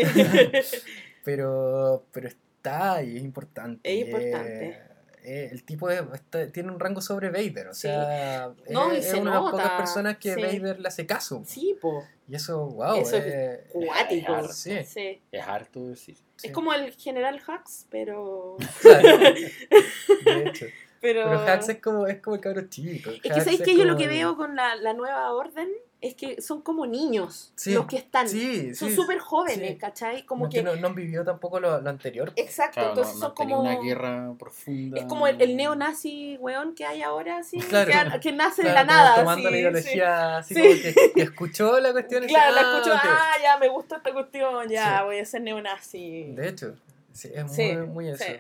Pero, pero está ahí, es importante. Es importante. Eh, eh, el tipo es- está- tiene un rango sobre Vader, o Sí. sea, No, y es, se es una de las pocas personas que sí. Vader le hace caso. Sí, po. Y eso, wow, Eso es eh, Cuático. harto. sí, Sí. Es harto decir. sí. Es como el General Hux, pero. Claro. De hecho. Pero, Pero Hax es como, es como el cabro chico. Es que sabéis es que yo lo que veo con la, la nueva orden es que son como niños Sí, los que están. Sí, son sí. súper jóvenes, sí. ¿cachai? Como No, que. no, no han vivido tampoco lo, lo anterior. Exacto, Claro, entonces no son como. una guerra profunda. Es como el, el neonazi weón que hay ahora, así. Claro. que, que nace de Claro, la como nada. Tomando la ideología, así Sí. como que, que escuchó la cuestión sí. y Claro, la dice, escucho, "Ah, ok". ah, ya, me gusta esta cuestión, ya, Sí. voy a ser neonazi. De hecho, sí, es muy, Sí, muy eso. sí.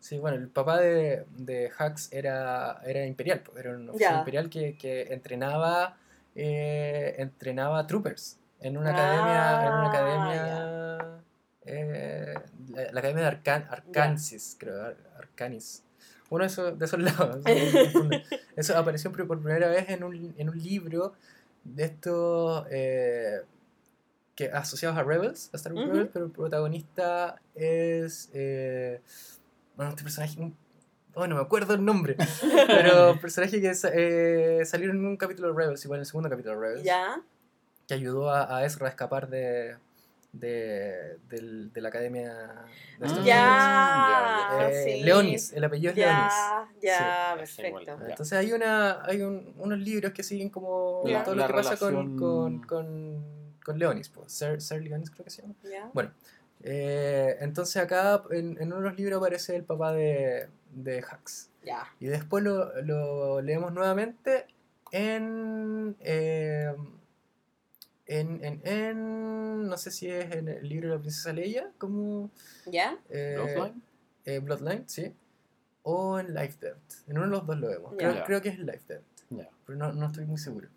Sí. bueno, el papá de, de Hux era, era imperial, era un oficial Ya. imperial que, que entrenaba, eh, entrenaba troopers en una Ah, academia, en una academia, eh, la, la academia de Arcan, Arkansas, creo, Ar- Arcanis. Uno de esos, de esos lados. Eso apareció por primera vez en un, en un libro de estos eh, que asociados a Rebels, a Star Wars. Rebels, pero el protagonista es. eh, bueno, este personaje. un- Oh, no me acuerdo el nombre. pero personaje que eh, salió en un capítulo de Rebels, igual en el segundo capítulo de Rebels, Ya. que ayudó a, a Ezra a escapar de, de, del- de la academia de Wars Ya. Eh, sí. Leonis, el apellido es Leonis. Ya, Sí, perfecto. Entonces hay una hay un- unos libros que siguen como Ya. todo La lo que pasa con, con, con, con Leonis, pues. Sir, Sir Leonis creo que se llama. Ya. Bueno, eh, entonces acá en, en uno de los libros aparece el papá de, de. Ya. Y después lo, lo leemos nuevamente en, eh, en, en, en- No sé si es en el libro de la princesa Leia, como... ¿Ya? eh, Bloodline. eh, Bloodline, sí. O en Life Debt. En uno de los dos lo vemos. Creo, creo que es en Life Debt. Ya. Pero no, no estoy muy seguro.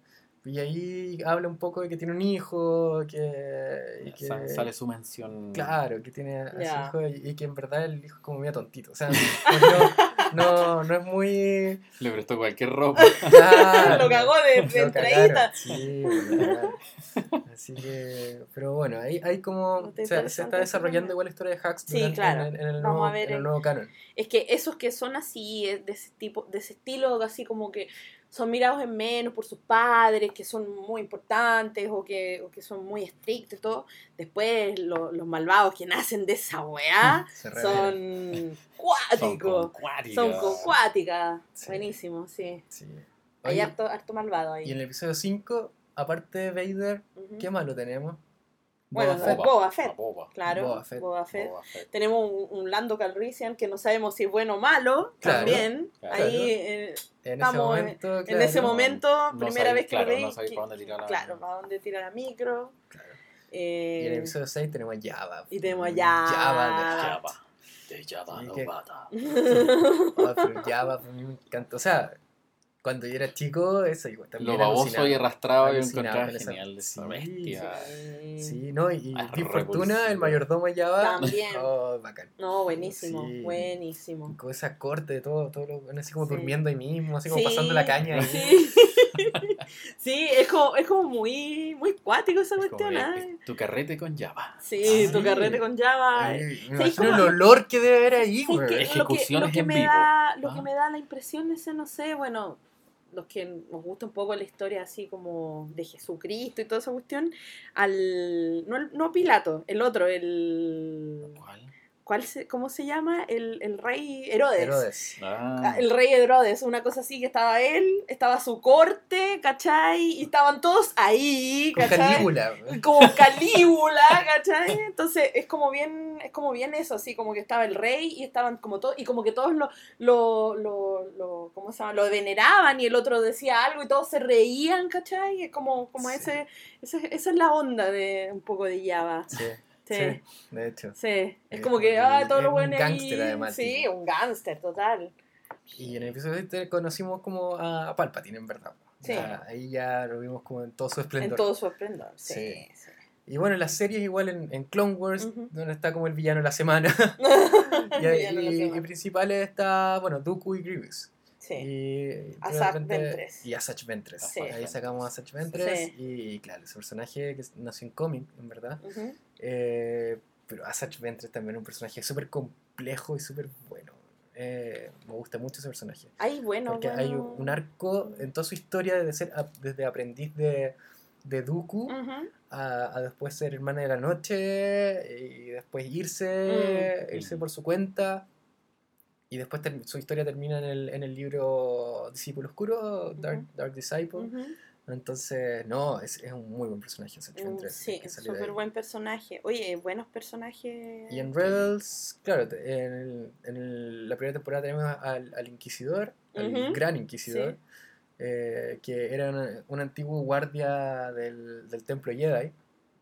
Y ahí habla un poco de que tiene un hijo, que... y que- Sa- Sale su mención. Claro, que tiene a su hijo y, y que en verdad el hijo es como medio tontito. O sea, no, no, no es muy... Le prestó cualquier ropa. Claro, Lo cagó de, de entradita. Sí, cagaron. Así que, pero bueno, ahí hay como, o sea, se está desarrollando igual la historia de Hux Sí, claro. en, el- en el Vamos nuevo, a ver en el el- nuevo canon. Es que esos que son así, eh, de ese tipo, de ese estilo, así como que son mirados en menos por sus padres, que son muy importantes o que, o que son muy estrictos y todo, después lo- los malvados que nacen de esa weá son cuáticos. Son cuáticas. Sí. Buenísimo, sí. Sí. Hay harto, harto malvado ahí. y en el episodio 5, aparte de Vader. ¿qué malo tenemos? Bueno, Boba Fett. Boba Fett. Boba. Claro, Boba Fett. Boba Fett. Boba Fett. Tenemos un, un Lando Calrissian que no sabemos si es bueno o malo, Claro, también. claro. Ahí eh, En ese Estamos en- momento, En claro, ese momento, no primera sabéis- vez que claro, lo veis. no sabéis que- para dónde tirar la- Claro, para dónde tira la micro. claro. eh, Y en el episodio 6 tenemos a Java. y tenemos a Java Java. Java. De Java Sí, no que- bata. Oh, pero Java a mí me encanta. O sea, cuando yo era chico, eso igual también Lo baboso y arrastrado y encontraba genial de esa Sí, bestia. Sí. Sí, ¿no? Y, repulsivo. Fortuna, el mayordomo de Java. También. Oh, bacán. No, buenísimo, Sí. buenísimo. Con esa corte, todo, todo lo, así como Sí. durmiendo ahí mismo, así como Sí, pasando la caña. ahí. Sí, Sí, es como, es como muy, muy cuático esa Es como cuestión, ¿eh? Tu carrete con Java. Sí, Ah, tu sí. carrete con Java. Ay, ¿sabes me imagino cómo? el olor que debe haber ahí, ¿Sabes güey. qué? Lo que, Ejecuciones lo que en me vivo. da, lo Ah. que me da la impresión ese, no sé, bueno, los que nos gusta un poco la historia así como de Jesucristo y toda esa cuestión, al no, no Pilato, el otro, el ¿Cuál? ¿Cuál se, ¿cómo se llama? El, el rey Herodes. Herodes. Ah, Ah, El rey Herodes, una cosa así, que estaba él, estaba su corte, ¿cachai? Y estaban todos ahí, Con ¿cachai? Calígula. como Calígula, ¿cachai? Entonces es como bien, es como bien eso, así como que estaba el rey y estaban como todos, y como que todos lo, lo, lo, lo- ¿cómo se llama? Lo veneraban y el otro decía algo y todos se reían, ¿cachai? Es como, como Sí. ese, ese- esa es la onda de un poco de Java. Sí, Sí. sí, de hecho. Sí, es Es como que, ah, todos los un buenos gángster, ahí. además, Sí, tipo. un gángster, total. Y en el episodio 7 conocimos como a Palpatine, en verdad. Sí. Ya, ahí ya lo vimos como en todo su esplendor. En todo su esplendor. Sí, Sí. sí. Y bueno, en las series igual en, en Clone Wars, Ujú. donde está como el villano de la y, semana. y principales está, bueno, Dooku y Grievous. Sí. Y, repente- Ventress. Y Ventress. Sí. Ahí sacamos a Asajj Ventress. Sí. Y claro, ese personaje que nació en cómic, en verdad. Eh, pero Asajj Ventress también es un personaje súper complejo y súper bueno. Eh, me gusta mucho ese personaje. Ay, bueno, Porque bueno. hay un arco en toda su historia de ser desde aprendiz de, de Dooku a, a después ser hermana de la noche y después irse, Mm. irse por su cuenta. Y después su historia termina en el, en el libro Discípulo Oscuro, Dark. Dark Disciple. Entonces, no, es, es un muy buen personaje. Ventress, Sí, súper buen personaje. Oye, buenos personajes. Y en Rebels, claro, te- en, el- en el- la primera temporada tenemos al, al Inquisidor, al gran Inquisidor, Sí. eh, que era una- un antiguo guardia del, del Templo Jedi,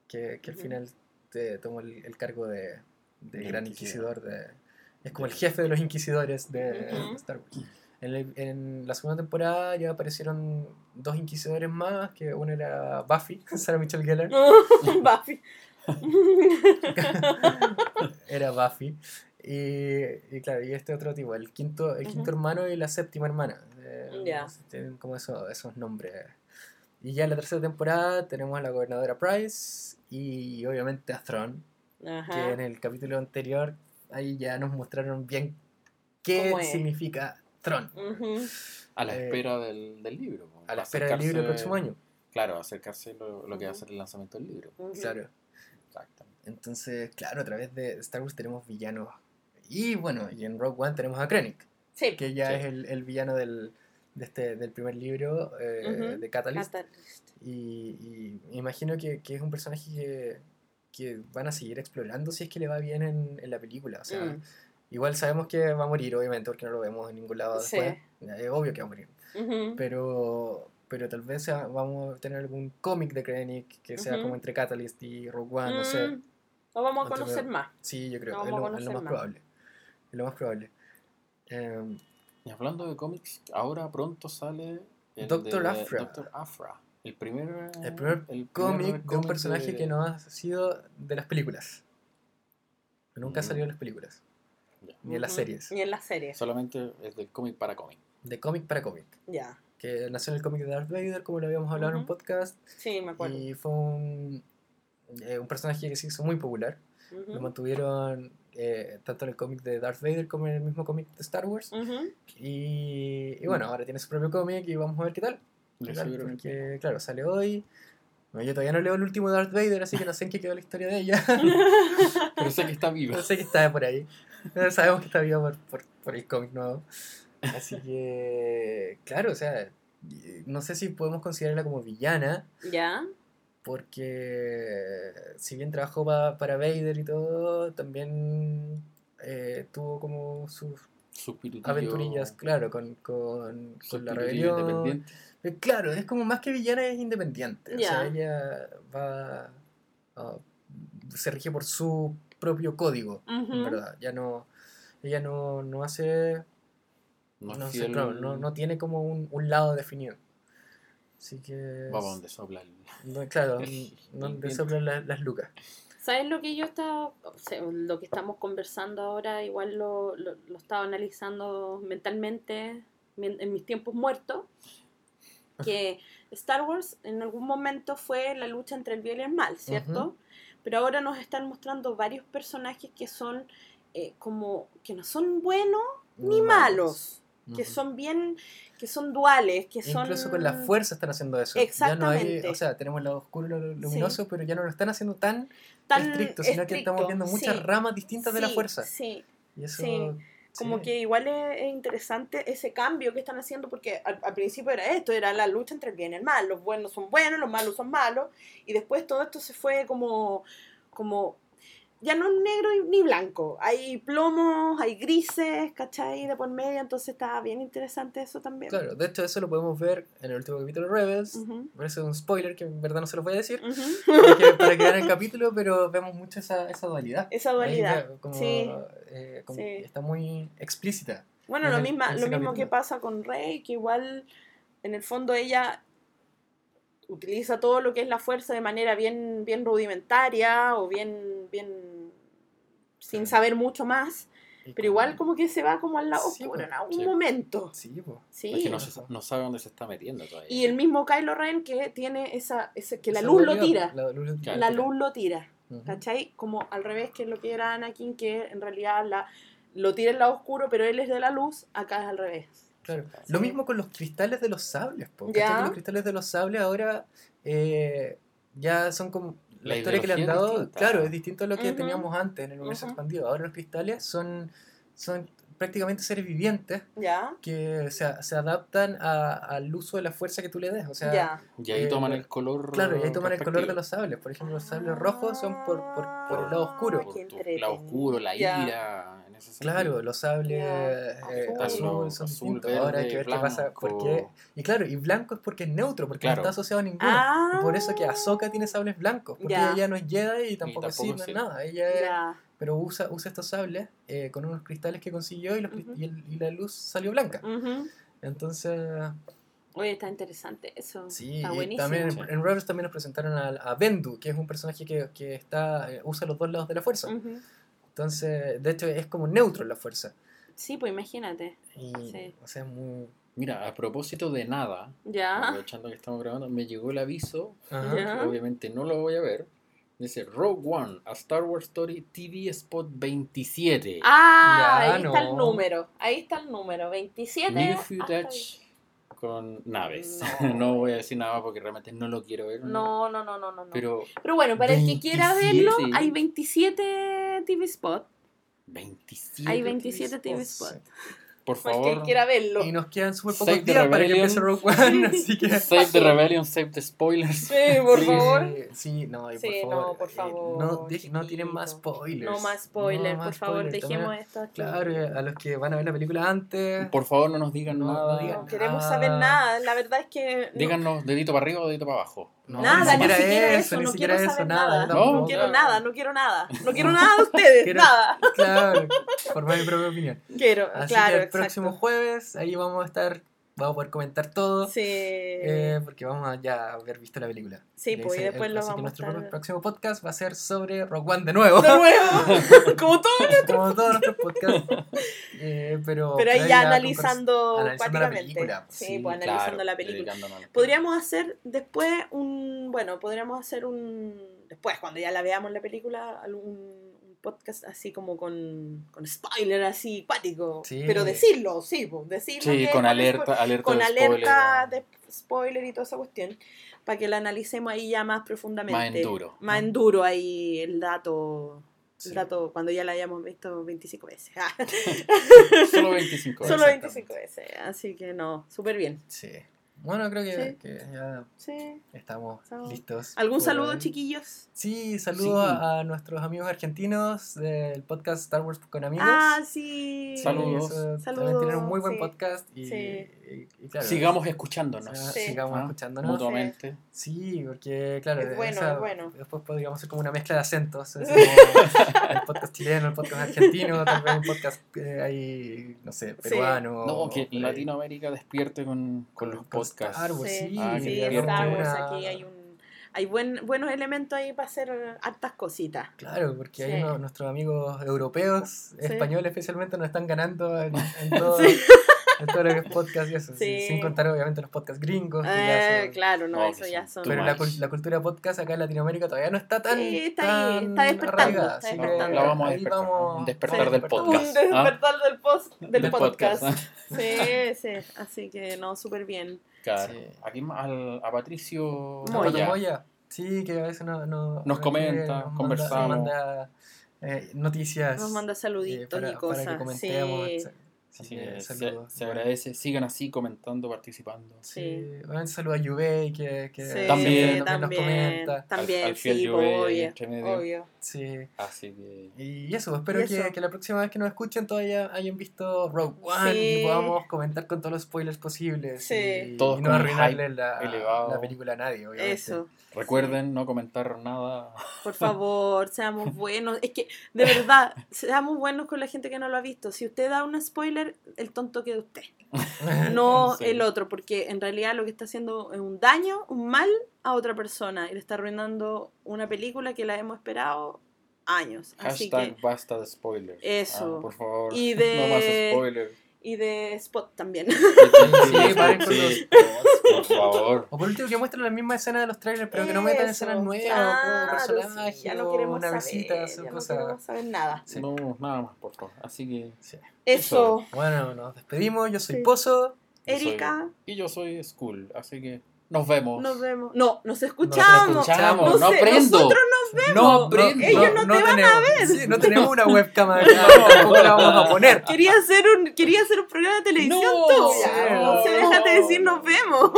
que, que al final te tomó el, el cargo de, de De gran Inquisidor. Inquisidor. De, es como el jefe de los Inquisidores de, Star Wars. En, el- en la segunda temporada ya aparecieron dos Inquisidores más, que uno era Buffy, Sarah Michelle Gellar, Buffy. era Buffy. Y, y claro, y este otro tipo, el quinto, el quinto hermano y la séptima hermana. Eh, Ya. Tienen como eso- esos nombres. Y ya en la tercera temporada tenemos a la gobernadora Price y obviamente a Thrawn, que Ajá. en el capítulo anterior ahí ya nos mostraron bien qué significa. Ujú. a la eh, espera del, del libro. A la espera del libro el próximo año. Claro, acercarse lo, lo que va a ser el lanzamiento del libro. Claro. Exactamente. Entonces, claro, a través de Star Wars tenemos villanos. Y bueno, y en Rogue One tenemos a Krennic. Sí. que ya Sí. es el, el villano del, de este, del primer libro eh, de Catalyst. Catalyst. Y, y imagino que, que es un personaje que, que van a seguir explorando si es que le va bien en, en la película. O sea, Mm. igual sabemos que va a morir, obviamente, porque no lo vemos en ningún lado Sí. después. Es obvio que va a morir. Ujú. Pero, pero tal vez sea- vamos a tener algún cómic de Krennic que sea Ujú. como entre Catalyst y Rogue One, no sé. Mm. Lo vamos a conocer más. Sí, yo creo, es lo, es lo más más. probable. Es lo más probable. Em, Y hablando de cómics, ahora pronto sale el Doctor de Aphra. Doctor Afra. El primer, El primer cómic de un personaje que no ha sido de las películas. Que Nunca ha Mm. salido en las películas, ni en las Ujú. series. Ni en las series. Solamente es del cómic para cómic. De cómic para cómic. Ya. Que nació en el cómic de Darth Vader, como lo habíamos hablado en un podcast. Sí, me acuerdo. Y fue un, eh, un personaje que se hizo muy popular. Lo mantuvieron eh, tanto en el cómic de Darth Vader como en el mismo cómic de Star Wars. Y bueno, ahora tiene su propio cómic y vamos a ver qué tal. Porque, claro, sale hoy. Bueno, yo todavía no leo el último Darth Vader, así que no sé en qué quedó la historia de ella. Pero sé que está vivo. No sé que está por ahí. No sabemos que está viva por, por, por el cómic nuevo. Así que, claro, o sea, no sé si podemos considerarla como villana, Ya. porque si bien trabajó pa- para Vader y todo, también eh, tuvo como sus aventurillas, claro, con, con, con la rebelión. independiente. Eh, Claro, es como más que villana, es independiente. O sea, ella va. se rige por su propio código, en verdad. Ya no. Ella no, no hace. No, sé, claro, no, no tiene como un, un lado definido. Así que. Vamos donde sopla el... no, claro, el- donde el soplan las, las lucas. ¿Sabes lo que yo estaba, o sea, lo que estamos conversando ahora, igual lo, lo, lo estaba analizando mentalmente en mis tiempos muertos? Que Star Wars en algún momento fue la lucha entre el bien y el mal, ¿cierto? Pero ahora nos están mostrando varios personajes que son eh, como, que no son buenos ni malos. Que son bien, que son duales, que son... Incluso con la fuerza están haciendo eso. Ya no hay, Exactamente. o sea, tenemos el lado oscuro y lo luminoso, pero ya no lo están haciendo tan, tan estricto, sino que estamos estricto, viendo muchas sí, ramas distintas de la sí, fuerza. Sí, Y eso, sí. como sí. que igual es, es interesante ese cambio que están haciendo, porque al, al principio era esto, era la lucha entre el bien y el mal, los buenos son buenos, los malos son malos, y después todo esto se fue como, como ya no negro ni blanco, hay plomos, hay grises, ¿cachai? De por medio, entonces está bien interesante eso también. Claro, de hecho eso lo podemos ver en el último capítulo de Rebels. Ujú. Parece un spoiler que en verdad no se los voy a decir. Que, para que vean el capítulo, pero vemos mucho esa, esa dualidad. Esa dualidad, como, sí. eh, como Sí. Está muy explícita. Bueno, en lo, el- misma, lo mismo capítulo. que pasa con Rey, que igual en el fondo ella utiliza todo lo que es la fuerza de manera bien, bien rudimentaria o bien, bien sin saber mucho más, Y pero igual como que se va como al lado Sí, oscuro en algún sí. momento. Sí. Sí. Es que no, se- no sabe dónde se está metiendo todavía. Y el mismo Kylo Ren que tiene esa, ese, que la Esa luz lo tira. La luz lo Claro. La luz lo tira. Ujú. ¿Cachai? Como al revés que lo que era Anakin, que en realidad la, lo tira el lado oscuro, pero él es de la luz, acá es al revés. Claro. Sí. Lo mismo con los cristales de los sables. po, Ya. ¿cachai? Que los cristales de los sables ahora eh, ya son como... La, La historia que le han dado, distinta. claro, es distinto a lo que teníamos antes en el universo expandido. Ahora los cristales son, son prácticamente seres vivientes ¿Ya? que se, se adaptan a- al uso de la fuerza que tú le des. O sea, ya. Y ahí eh, toman el color. Claro, y ahí toman el color de los sables. Por ejemplo, los sables rojos son por, por, por el lado oscuro. Ah, Por tu lado oscuro, la Ya. ira. Ese sentido. Claro, los sables Ya. eh, Azul. azul son Azul, distintos. verde, Ahora hay que ver qué pasa. blanco. Porque, y claro, y blanco es porque es neutro, porque Claro. no está asociado a ninguno. Ah. Y por eso que Ahsoka tiene sables blancos. Porque Ya. ella no es Jedi y tampoco, es es Sith. nada. Ella es- Ya. pero usa, usa estos sables eh, con unos cristales que consiguió y, los cri- Ujú. y, el- y la luz salió blanca. Ujú. Entonces, Oye, está interesante eso. sí, está buenísimo. también Sí. en, Rebels también nos presentaron a, a Bendu, que es un personaje que, que está, eh, usa los dos lados de la fuerza. Ujú. Entonces, de hecho, es como neutro la fuerza. Sí, pues imagínate. Y, Sí. O sea, es muy... Mira, a propósito de nada, Ya. aprovechando que estamos grabando, me llegó el aviso, que obviamente no lo voy a ver. Dice Rogue One, a Star Wars Story TV Spot 27. Ah, Ya, ahí está no. el número. Ahí está el número. 27. New hasta footage con naves. No. No. voy a decir nada porque realmente no lo quiero ver. No, no, no, no, no. no. Pero, Pero bueno, para el que quiera 27. verlo, hay 27 TV Spot. 27. Hay 27 TV Oh, Spot. sí. Por favor. que quiera verlo. Y nos quedan súper Save pocos the días para que empiece Rogue One, así que... Save the Rebellion, save the spoilers. Sí, por Sí, favor. Sí, no, y Sí, por no, favor. eh, no, no tienen más spoilers. No más spoiler, No por favor, spoilers. dejemos También- esto aquí. Claro, eh, a los que van a ver la película antes. Por favor, no nos digan No, no nada. digan No queremos nada. saber nada. La verdad es que. no- Díganos dedito para arriba o dedito para abajo. No, nada, ni siquiera, eso, ni no siquiera quiero eso, saber nada. nada. No, tampoco. quiero nada, no quiero nada. No quiero nada de ustedes, Quiero- nada. Claro, formar mi propia opinión. Quiero, Así claro, que el exacto. próximo jueves, ahí vamos a estar, vamos a poder comentar todo. Sí. eh, porque vamos a ya haber visto la película. Sí, pues, y después lo así que vamos a nuestro estar- próximo podcast va a ser sobre Rock One de nuevo. de nuevo, como todo. Como todos nuestros podcasts. Eh, pero, Pero ahí ya analizando, analizando la película. Sí, Sí, pues analizando Claro, la película. Podríamos hacer después un. Bueno, podríamos hacer un. Después, cuando ya la veamos la película, algún podcast así como con, con spoiler así cuático. Sí. Pero decirlo, sí, decirlo. Sí, que con alerta, alerta con de alerta spoiler. de spoiler y toda esa cuestión, para que la analicemos ahí ya más profundamente. Más enduro. Más enduro ahí el dato, Sí. el dato cuando ya la hayamos visto 25 veces. Solo 25 Solo veces. 25 veces, así que no, súper bien. Sí. Bueno, creo que, Sí. que ya Sí. estamos Estamos- listos. ¿Algún por saludo, chiquillos? Sí, saludos Sí. a, nuestros amigos argentinos del podcast Star Wars con amigos. Ah, sí. Saludos. Eso, Saludos, También tienen un muy buen sí. podcast y, Sí. y- y claro, Sigamos escuchándonos. sigamos Ah, escuchándonos. Mutuamente. Sí, porque claro, Es bueno, esa- es bueno. después podríamos hacer como una mezcla de acentos. como el podcast chileno, el podcast argentino, tal vez un podcast eh, ahí, no sé, Sí. peruano. No, o que ahí. Latinoamérica despierte con, con los podcasts. Star Wars, Sí, sí, Ah, sí, Star Wars aquí hay un hay buen, buenos elementos ahí para hacer hartas cositas. Claro, porque Sí. ahí uno- nuestros amigos europeos, Sí. españoles especialmente, nos están ganando en, en todo, Sí. en todo lo que es podcast y eso. Sí. Sin contar, obviamente, los podcasts gringos. Eh, son- claro, no, No, eso ya son Pero la, la cultura podcast acá en Latinoamérica todavía no está tan. Sí, está ahí, está despertando, está despertando. La vamos a despertar, vamos- un despertar sí, del podcast. Un despertar del, post, del, Del podcast. ¿ah? Sí, sí, así que no, súper bien. Claro. Sí. Aquí al- a Patricio Moya. Moya. Sí, que a veces no, no- Nos comenta, nos manda- conversamos. Nos manda eh, noticias. Nos manda eh, saluditos para, y para cosas. que comentemos. sí. Así que que se, saludos. se agradece. Sigan así comentando, participando. Sí, obviamente saludo a Yubei que, que sí, También. también nos comenta. También, Al- al fiel sí, Juve obvio, entre medio. obvio. Sí. Así que. Y eso, espero Y eso. Que, que la próxima vez que nos escuchen todavía hayan visto Rogue One Sí. y podamos comentar con todos los spoilers posibles. Sí. Y, Todos y no arruinarle la, la película a nadie, obviamente. Eso. Recuerden no comentar nada. Por favor, seamos buenos. Es que, de verdad, seamos buenos con la gente que no lo ha visto. Si usted da un spoiler, el tonto queda usted. No Sí. el otro, porque en realidad lo que está haciendo es un daño, un mal a otra persona. Y le está arruinando una película que la hemos esperado años. Así Hashtag que, basta de spoilers. Eso. Ah, por favor. Y de- No más spoilers. Y de Spot también. Sí, paren con Sí, los- Por favor. O por último que muestren la misma escena de los trailers, pero que no metan Eso, escenas nuevas, claro, o personajes, sí, ya no queremos navecitas, saber, o ya no queremos saber nada. Sí. No, nada más, por favor. Así que. Sí. Eso, Bueno, nos despedimos. Yo soy Sí. Pozo. soy- Erika, y yo soy School. Así que nos vemos. nos vemos. No, nos escuchamos. escuchamos. No no sé, prendo. nosotros No prendo. Ellos no te van tenemos, sí, no tenemos una webcam acá, tampoco la vamos a poner. Quería hacer un, quería hacer un programa de televisión No, tú. no, se no. déjate decir nos vemos.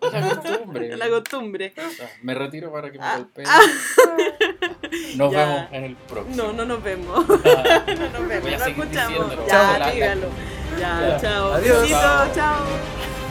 Es la costumbre. La costumbre. Ah, Me retiro para que me Ah, golpeen. ah. Nos Ya. vemos en el próximo. No, no nos vemos. Ah, No nos vemos. Voy a No seguir escuchamos. Ya, dígalo. Ya, Ya. chao. Adiós. Besito, chao.